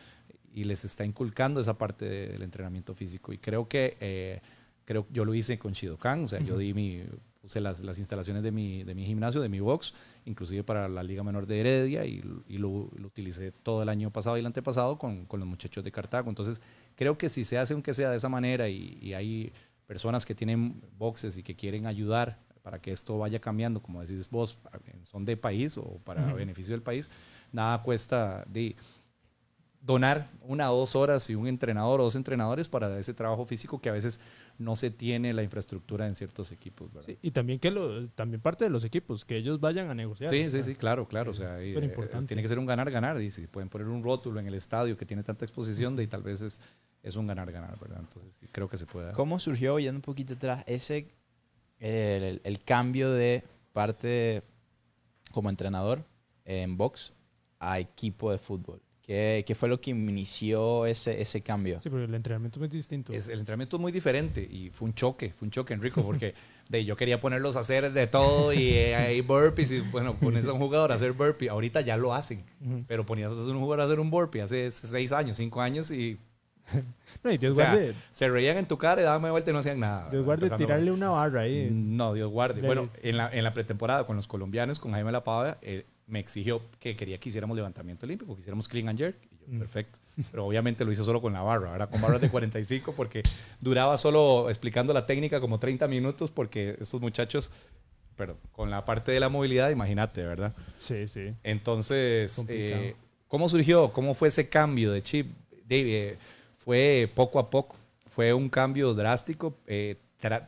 y les está inculcando esa parte del entrenamiento físico. Y creo que creo yo lo hice con Shidokan, o sea, yo di mi, puse las, las instalaciones de mi, de mi, gimnasio, de mi box, inclusive para la Liga Menor de Heredia, y, y lo, lo, utilicé todo el año pasado y el antepasado con, con, los muchachos de Cartago. Entonces, creo que si se hace aunque sea de esa manera y, y, hay personas que tienen boxes y que quieren ayudar para que esto vaya cambiando, como decís vos, son de país o para uh -huh. beneficio del país, nada cuesta de donar una o dos horas y un entrenador o dos entrenadores para ese trabajo físico que a veces no se tiene la infraestructura en ciertos equipos. ¿verdad? Sí, y también que lo, también parte de los equipos, que ellos vayan a negociar. Sí, sí, sí, claro, claro. O sea, y, eh, tiene que ser un ganar-ganar. Y si pueden poner un rótulo en el estadio que tiene tanta exposición, de, y tal vez es, es un ganar-ganar, ¿verdad? Entonces, sí, creo que se puede. ¿Cómo surgió, yendo un poquito atrás, ese, el, el cambio de parte como entrenador en box a equipo de fútbol? ¿Qué, ¿Qué, fue lo que inició ese, ese cambio? Sí, pero el entrenamiento es muy distinto. Es, el entrenamiento es muy diferente y fue un choque, fue un choque, Enrico, porque de, yo quería ponerlos a hacer de todo y eh, burpees y bueno, pones a un jugador a hacer burpee. Ahorita ya lo hacen, uh -huh. pero ponías a un jugador a hacer un burpee hace seis años, cinco años y... no, y Dios o sea, guarde. Se reían en tu cara y daban vuelta y no hacían nada. Dios guarde tirarle una barra ahí. No, Dios guarde. Bueno, en la, en la pretemporada con los colombianos, con Jaime La Pava, eh, me exigió que quería que hiciéramos levantamiento olímpico, que hiciéramos clean and jerk. Y yo, mm. perfecto. Pero obviamente lo hice solo con la barra, era con barras de 45 porque duraba solo explicando la técnica como 30 minutos porque estos muchachos, pero con la parte de la movilidad, imagínate, ¿verdad? Sí, sí. Entonces, eh, ¿cómo surgió? ¿Cómo fue ese cambio de chip? David, eh, fue poco a poco, fue un cambio drástico. Eh,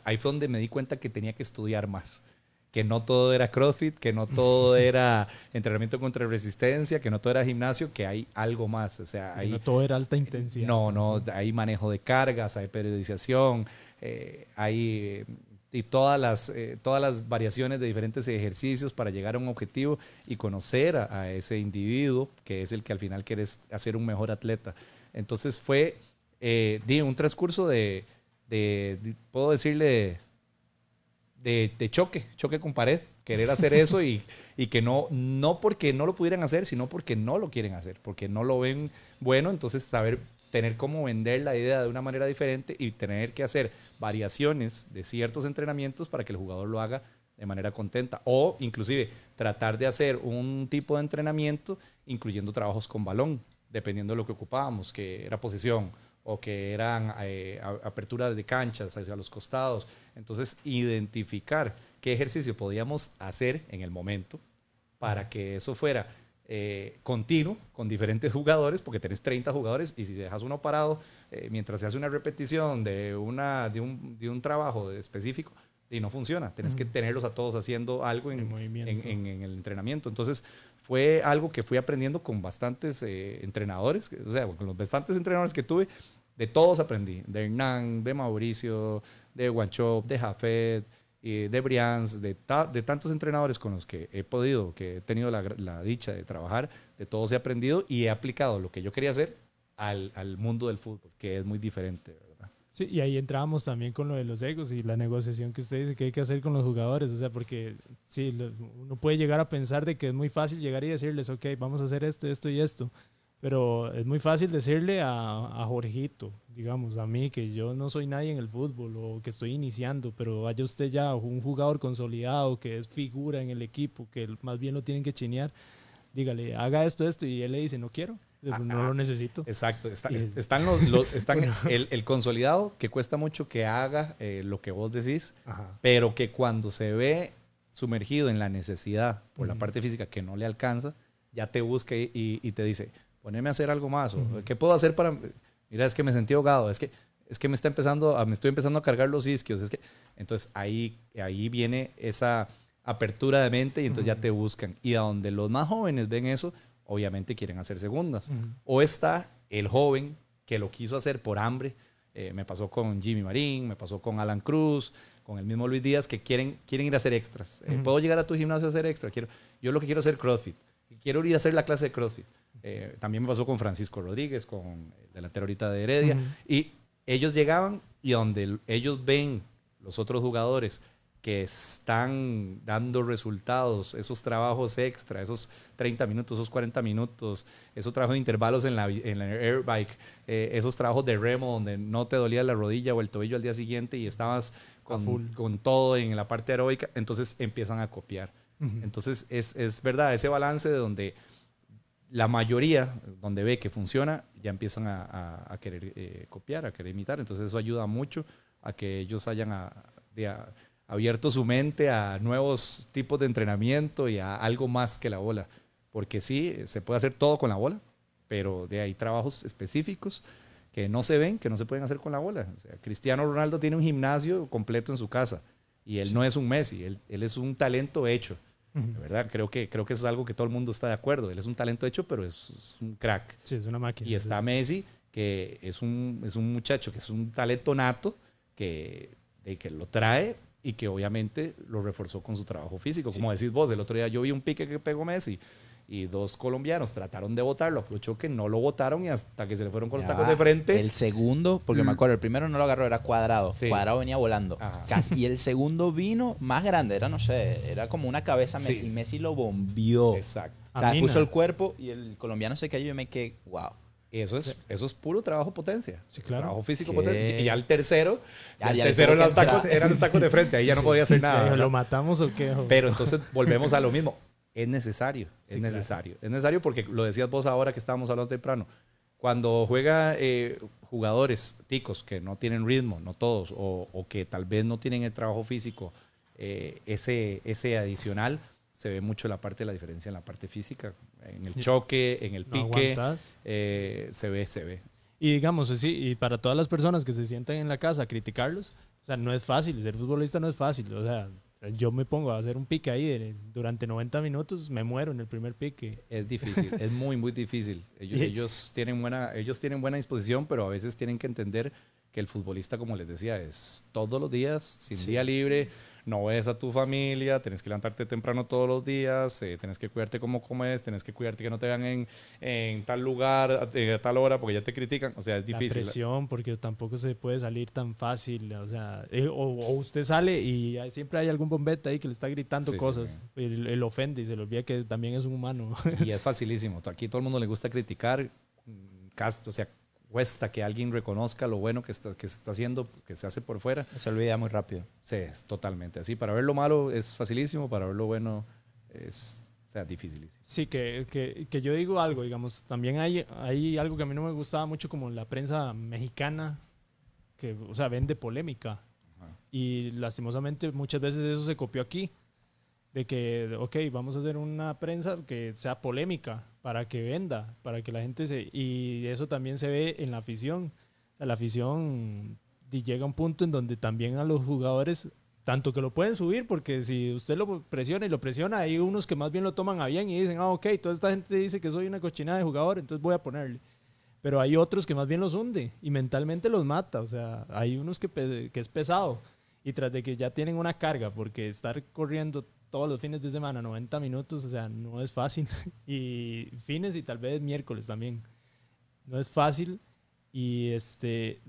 ahí fue donde me di cuenta que tenía que estudiar más que no todo era CrossFit, que no todo era entrenamiento contra resistencia, que no todo era gimnasio, que hay algo más. O sea, hay, no todo era alta intensidad. No, no, hay manejo de cargas, hay periodización, eh, hay y todas las, eh, todas las variaciones de diferentes ejercicios para llegar a un objetivo y conocer a, ese individuo que es el que al final quieres hacer un mejor atleta. Entonces fue eh, un transcurso de, puedo decirle, de, choque, choque con pared, querer hacer eso y, y, que no, no porque no lo pudieran hacer, sino porque no lo quieren hacer, porque no lo ven bueno, entonces saber tener cómo vender la idea de una manera diferente y tener que hacer variaciones de ciertos entrenamientos para que el jugador lo haga de manera contenta. O inclusive tratar de hacer un tipo de entrenamiento incluyendo trabajos con balón, dependiendo de lo que ocupábamos, que era posición o que eran eh, aperturas de canchas hacia los costados. Entonces, identificar qué ejercicio podíamos hacer en el momento para que eso fuera eh, continuo con diferentes jugadores, porque tenés 30 jugadores y si dejas uno parado eh, mientras se hace una repetición de, una, de, un, de un trabajo específico, y no funciona. Tenés que tenerlos a todos haciendo algo en, en, en, el entrenamiento. Entonces, fue algo que fui aprendiendo con bastantes eh, entrenadores, o sea, con los bastantes entrenadores que tuve, de todos aprendí. De Hernán, de Mauricio, de Guanchop, de Jafet, de Brians, de, de, tantos entrenadores con los que he podido, que he tenido la, dicha de trabajar, de todos he aprendido y he aplicado lo que yo quería hacer al, al mundo del fútbol, que es muy diferente. Sí, y ahí entramos también con lo de los egos y la negociación que usted dice que hay que hacer con los jugadores, o sea, porque sí, uno puede llegar a pensar de que es muy fácil llegar y decirles, ok, vamos a hacer esto, esto y esto, pero es muy fácil decirle a, a, Jorgito, digamos, a mí, que yo no soy nadie en el fútbol o que estoy iniciando, pero vaya usted ya un jugador consolidado que es figura en el equipo, que más bien lo tienen que chinear, dígale, haga esto, esto, y él le dice, no quiero, no lo necesito. Exacto, están los, están el, consolidado que cuesta mucho que haga eh, lo que vos decís, pero que cuando se ve sumergido en la necesidad por la parte física que no le alcanza, ya te busca y, y te dice, poneme a hacer algo más. ¿Qué puedo hacer para...? Mira, es que me sentí ahogado. Es que, es que me, está empezando a, me estoy empezando a cargar los isquios. Es que, entonces ahí, ahí viene esa apertura de mente y entonces ya te buscan. Y a donde los más jóvenes ven eso, obviamente quieren hacer segundas. O está el joven que lo quiso hacer por hambre. Eh, me pasó con Jimmy Marín, me pasó con Alan Cruz, con el mismo Luis Díaz, que quieren, quieren ir a hacer extras. Eh, ¿Puedo llegar a tu gimnasio a hacer extra? Quiero, yo lo que quiero es hacer CrossFit. Quiero ir a hacer la clase de CrossFit. Eh, también me pasó con Francisco Rodríguez, con el delantero ahorita de Heredia. Y ellos llegaban y donde ellos ven los otros jugadores que están dando resultados, esos trabajos extra, esos 30 minutos, esos 40 minutos, esos trabajos de intervalos en la, en la airbike, eh, esos trabajos de remo donde no te dolía la rodilla o el tobillo al día siguiente y estabas con, con todo en la parte aeróbica, entonces empiezan a copiar. Entonces es, es verdad, ese balance de donde la mayoría, donde ve que funciona, ya empiezan a, querer eh, copiar, a querer imitar. Entonces eso ayuda mucho a que ellos hayan abierto su mente a nuevos tipos de entrenamiento y a algo más que la bola. Porque sí, se puede hacer todo con la bola, pero de ahí trabajos específicos que no se ven, que no se pueden hacer con la bola. O sea, Cristiano Ronaldo tiene un gimnasio completo en su casa y él no es un Messi, él es un talento hecho verdad, creo que, creo que eso es algo que todo el mundo está de acuerdo. Él es un talento hecho, pero es, un crack. Sí, es una máquina. Y está Messi, que es un, es un muchacho que es un talento nato, que, de que lo trae y que obviamente lo reforzó con su trabajo físico. Como decís vos, el otro día yo vi un pique que pegó Messi y dos colombianos trataron de votarlo, aprovechó que no lo votaron y hasta que se le fueron con los tacos de frente. El segundo, porque me mm. acuerdo, el primero no lo agarró, era cuadrado. Cuadrado venía volando. Y el segundo vino más grande, era, no sé, era como una cabeza Messi. y Messi lo bombió. Exacto. O sea, puso el cuerpo y el colombiano se cayó y me quedé, wow. Eso es, eso es puro trabajo potencia. Sí, claro. Trabajo físico potencia. Y, al tercero, al tercero eran los, tacos, eran los tacos de frente, ahí ya no podía hacer nada. ¿Lo matamos o qué? Pero entonces volvemos a lo mismo es necesario, es necesario. Es necesario porque lo decías vos ahora que estábamos hablando temprano. Cuando juega eh, jugadores ticos que no tienen ritmo, no todos, o, que tal vez no tienen el trabajo físico, eh, ese, ese adicional, se ve mucho la parte de la diferencia en la parte física, en el choque, en el pique, eh, se ve, se ve. Y digamos, sí, y para todas las personas que se sientan en la casa a criticarlos, o sea, no es fácil, ser futbolista no es fácil, o sea, Yo me pongo a hacer un pique ahí de- durante 90 minutos, me muero en el primer pique. Es difícil, es muy, muy difícil. Ellos, tienen buena, ellos tienen buena disposición, pero a veces tienen que entender que el futbolista, como les decía, es todos los días, sin Sí. día libre, no ves a tu familia, tienes que levantarte temprano todos los días, eh, tienes que cuidarte cómo comes, tienes que cuidarte que no te vean en, en tal lugar, a, eh, a tal hora, porque ya te critican. O sea, es La difícil. presión, porque tampoco se puede salir tan fácil. O sea, eh, o, o usted sale y hay- siempre hay algún bombeta ahí que le está gritando Sí, cosas. sí. Él ofende y se le olvida que también es un humano. Y es facilísimo. Aquí todo el mundo le gusta criticar. mm, O sea, cuesta que alguien reconozca lo bueno que, está, que se está haciendo, que se hace por fuera. Se olvida muy rápido. Sí, es totalmente así. Para ver lo malo es facilísimo, para ver lo bueno es o sea, dificilísimo. Sí, que, que, que yo digo algo, digamos, también hay, hay algo que a mí no me gustaba mucho como la prensa mexicana, que, o sea, vende polémica. Ajá. Y lastimosamente muchas veces eso se copió aquí, de que, ok, vamos a hacer una prensa que sea polémica para que venda, para que la gente se... Y eso también se ve en la afición. O sea, la afición llega a un punto en donde también a los jugadores, tanto que lo pueden subir, porque si usted lo presiona y lo presiona, hay unos que más bien lo toman a bien y dicen, ah, ok, toda esta gente dice que soy una cochinada de jugador, entonces voy a ponerle. Pero hay otros que más bien los hunde y mentalmente los mata. O sea, hay unos que, que es pesado y tras de que ya tienen una carga, porque estar corriendo todos los fines de semana 90 minutos, o sea, no es fácil. y fines y tal vez miércoles también. No es fácil. Y este,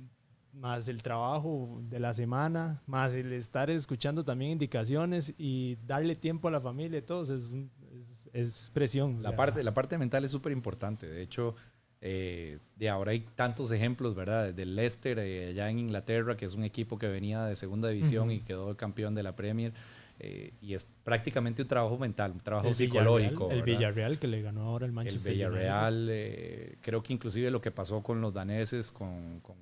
más el trabajo de la semana, más el estar escuchando también indicaciones y darle tiempo a la familia y todo, o es, es, es presión. o La sea, parte, la parte mental es súper importante. De hecho, eh, de ahora hay tantos ejemplos, ¿verdad? Del Leicester, eh, allá en Inglaterra, que es un equipo que venía de segunda división Ujú. y quedó campeón de la Premier. Eh, y es prácticamente un trabajo mental, un trabajo el psicológico. Villarreal, el. Villarreal que le ganó ahora el el Manchester United. Villarreal, eh, creo que inclusive lo que pasó con los daneses, con, con-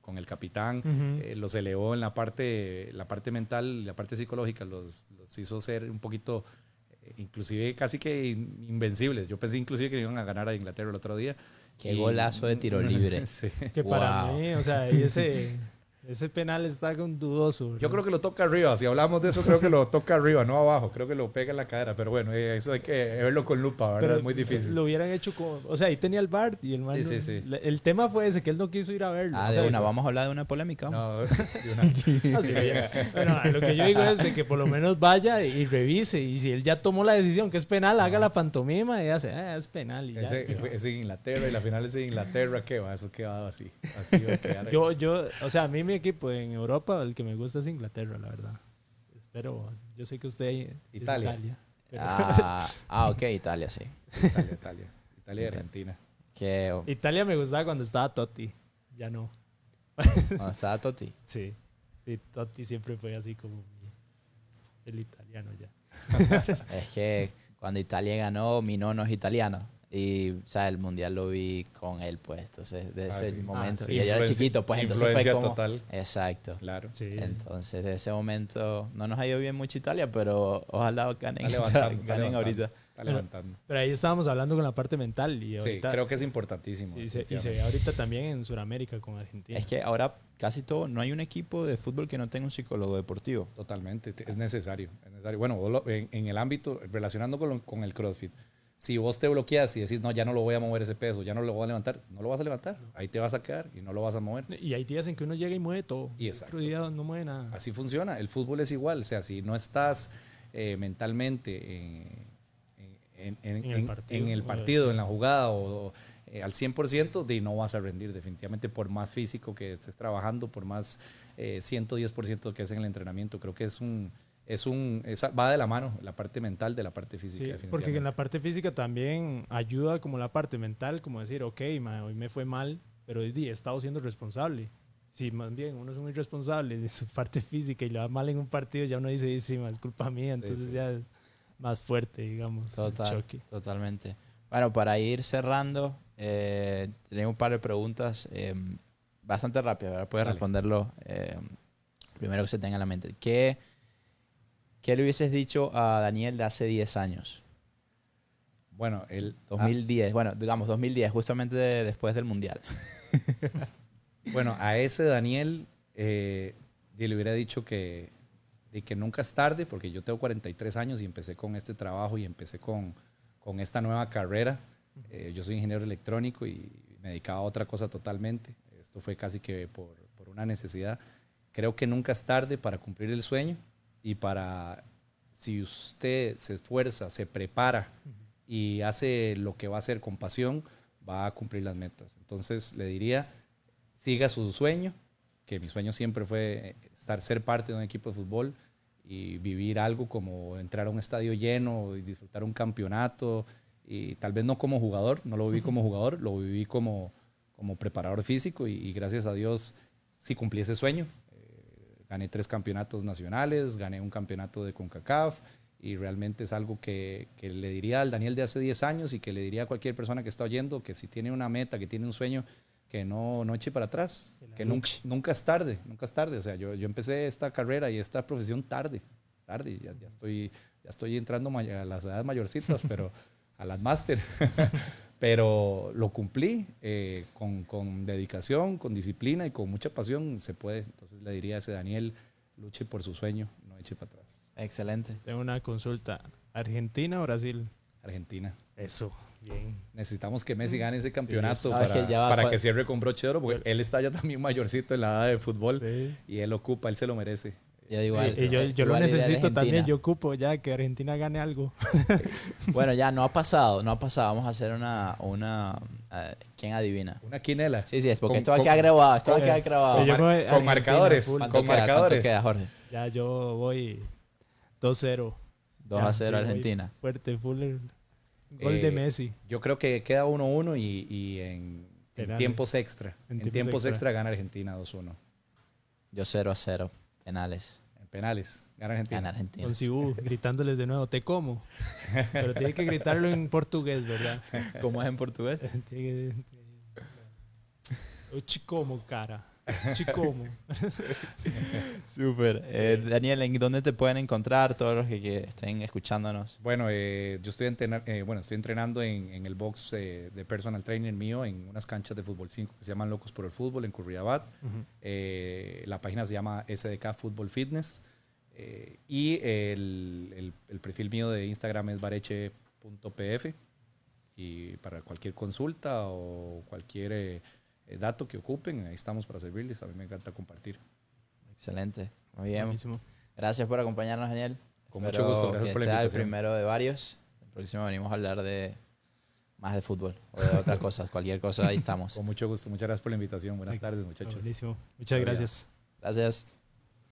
con el capitán, Ujú. eh, los elevó en la parte, la parte mental, la parte psicológica, los, los hizo ser un poquito, eh, inclusive casi que in- invencibles. Yo pensé inclusive que iban a ganar a Inglaterra el otro día. Qué Y- golazo de tiro libre. Sí. Que para Wow. mí, o sea, y ese, ese penal está con dudoso. Yo creo que lo toca arriba. Si hablamos de eso, creo que lo toca arriba, no abajo. Creo que lo pega en la cadera. Pero bueno, eh, eso hay que verlo con lupa, ¿verdad? Pero es muy difícil. Lo hubieran hecho con. O sea, ahí tenía el bar y el man Sí, sí, sí. El tema fue ese, que él no quiso ir a verlo. Ah, O de sea, una, eso- vamos a hablar de una polémica. No, de una- Ah, sí, ya. Bueno, lo que yo digo es de que por lo menos vaya y revise. Y si él ya tomó la decisión que es penal, haga la pantomima y hace, ah, es penal. Y ya. Ese, ese en Inglaterra y la final es en Inglaterra. ¿Qué va? Eso quedaba así. Así va a quedar. Yo, yo, o sea, a mí mi equipo en Europa, el que me gusta es Inglaterra, la verdad. Espero, yo sé que usted es Italia. Ah, ah, ok, Italia, sí. Italia, Italia. Italia y. Argentina. Que Italia me gustaba cuando estaba Totti, ya no. cuando estaba Totti. Sí, sí, Totti siempre fue así como el italiano ya. Es que cuando Italia ganó, mi nono es italiano. Y, o sea, el mundial lo vi con él, pues. Entonces, de Ah, ese sí. momento. Ah, sí. Y él era chiquito, pues. Entonces fue como. total. Exacto. Claro. Sí. Entonces, de ese momento, no nos ha ido bien mucho Italia, pero ojalá ganen, Está levantando, está ganen levantando, ahorita. Está levantando. Pero ahí estábamos hablando con la parte mental y Sí, ahorita, creo que es importantísimo. sí, se- y se ve ahorita también en Sudamérica con Argentina. Es que ahora casi todo, no hay un equipo de fútbol que no tenga un psicólogo deportivo. Totalmente, es necesario, es necesario. Bueno, en, en el ámbito, relacionando con, lo- con el CrossFit, si vos te bloqueas y decís, no, ya no lo voy a mover ese peso, ya no lo voy a levantar, no lo vas a levantar, ahí te vas a quedar y no lo vas a mover. Y hay días en que uno llega y mueve todo. Y exacto. otro día no mueve nada. Así funciona, el fútbol es igual, o sea, si no estás eh, mentalmente eh, en, en- En el en- partido, en el partido, en la jugada o, o, eh, al 100%, de no vas a rendir definitivamente por más físico que estés trabajando, por más eh, 110% que es en el entrenamiento. Creo que es un, es un, esa- va de la mano la parte mental de la parte física. Sí, porque en la parte física también ayuda como la parte mental, como decir, ok, ma, hoy me fue mal, pero hoy día he estado siendo responsable. Si más bien uno es un irresponsable de su parte física y le va mal en un partido, ya uno dice, sí, ma, es culpa mía, Sí, entonces sí, ya es más fuerte, digamos, el Total, choque. totalmente. Bueno, para ir cerrando, eh, tenía un par de preguntas eh, bastante rápidas, ¿verdad? Puedes Dale. responderlo eh, primero que se tenga en la mente. ¿Qué, ¿Qué le hubieses dicho a Daniel de hace 10 años? Bueno, el, 2010, bueno, digamos 2010, justamente de- después del Mundial. Bueno, a ese Daniel eh, le hubiera dicho que, de que nunca es tarde, porque yo tengo 43 años y empecé con este trabajo y empecé con, con esta nueva carrera. Eh, yo soy ingeniero electrónico y me dedicaba a otra cosa totalmente. Esto fue casi que por, por una necesidad. Creo que nunca es tarde para cumplir el sueño y para, si usted se esfuerza, se prepara y hace lo que va a hacer con pasión, va a cumplir las metas. Entonces le diría, siga su sueño, que mi sueño siempre fue estar, ser parte de un equipo de fútbol y vivir algo como entrar a un estadio lleno y disfrutar un campeonato. Y tal vez no como jugador, no lo viví como jugador, lo viví como, como preparador físico y, gracias a Dios sí cumplí ese sueño. Gané tres campeonatos nacionales, gané un campeonato de CONCACAF y realmente es algo que, que, le diría al Daniel de hace 10 años y que le diría a cualquier persona que está oyendo que si tiene una meta, que tiene un sueño, que no, no eche para atrás, que nunca, nunca es tarde, nunca es tarde. O sea, yo, yo empecé esta carrera y esta profesión tarde, tarde, ya, ya estoy, ya estoy entrando a las edades mayorcitas, pero a las máster. Pero lo cumplí eh, con, con, dedicación, con disciplina y con mucha pasión, se puede. Entonces le diría a ese Daniel, luche por su sueño, no eche para atrás. Excelente. Tengo una consulta. ¿Argentina o Brasil? Argentina. Eso. Bien. Necesitamos que Messi gane ese campeonato para, que, cierre con broche de oro, porque él está ya también mayorcito en la edad de fútbol y él ocupa, él se lo merece. Yo, lo necesito también, yo ocupo ya que Argentina gane algo. bueno, ya no ha pasado, no ha pasado. Vamos a hacer una, una uh, ¿quién adivina? Una quinela. Sí, sí, es porque esto va a quedar grabado, esto va a quedar grabado. Con, marcadores, con marcadores. Queda, Jorge? Ya yo voy 2-0. 2 a 0 Argentina. Fuerte, full Gol de eh, Messi. Yo creo que queda 1-1 y, en, tiempos extra. En, tiempos, extra. gana Argentina 2-1. Yo 0 a 0. Penales. En penales. Gana Argentina. Gana Argentina. Con Cibú, gritándoles de nuevo, te como. Pero tiene que gritarlo en portugués, ¿verdad? ¿Cómo es en portugués? Te como, cara. Chicomo. Súper. Eh, Daniel, ¿en dónde te pueden encontrar todos los que, estén escuchándonos? Bueno, eh, yo estoy, eh, bueno, estoy entrenando en, el box de personal trainer mío en unas canchas de fútbol 5 que se llaman Locos por el Fútbol en Curriabat. la página se llama SDK Fútbol Fitness. y el, el, perfil mío de Instagram es bareche.pf. Y para cualquier consulta o cualquier eh, dato que ocupen, ahí estamos para servirles. A mí me encanta compartir. Excelente. Muy bien. Gracias por acompañarnos, Daniel. Con mucho gusto. Gracias por la invitación. el primero de varios. El próximo venimos a hablar de más de fútbol o de otras cosas. Cualquier cosa, ahí estamos. Con mucho gusto. Muchas gracias por la invitación. Buenas tardes, muchachos. Buenísimo. Muchas gracias. Gracias.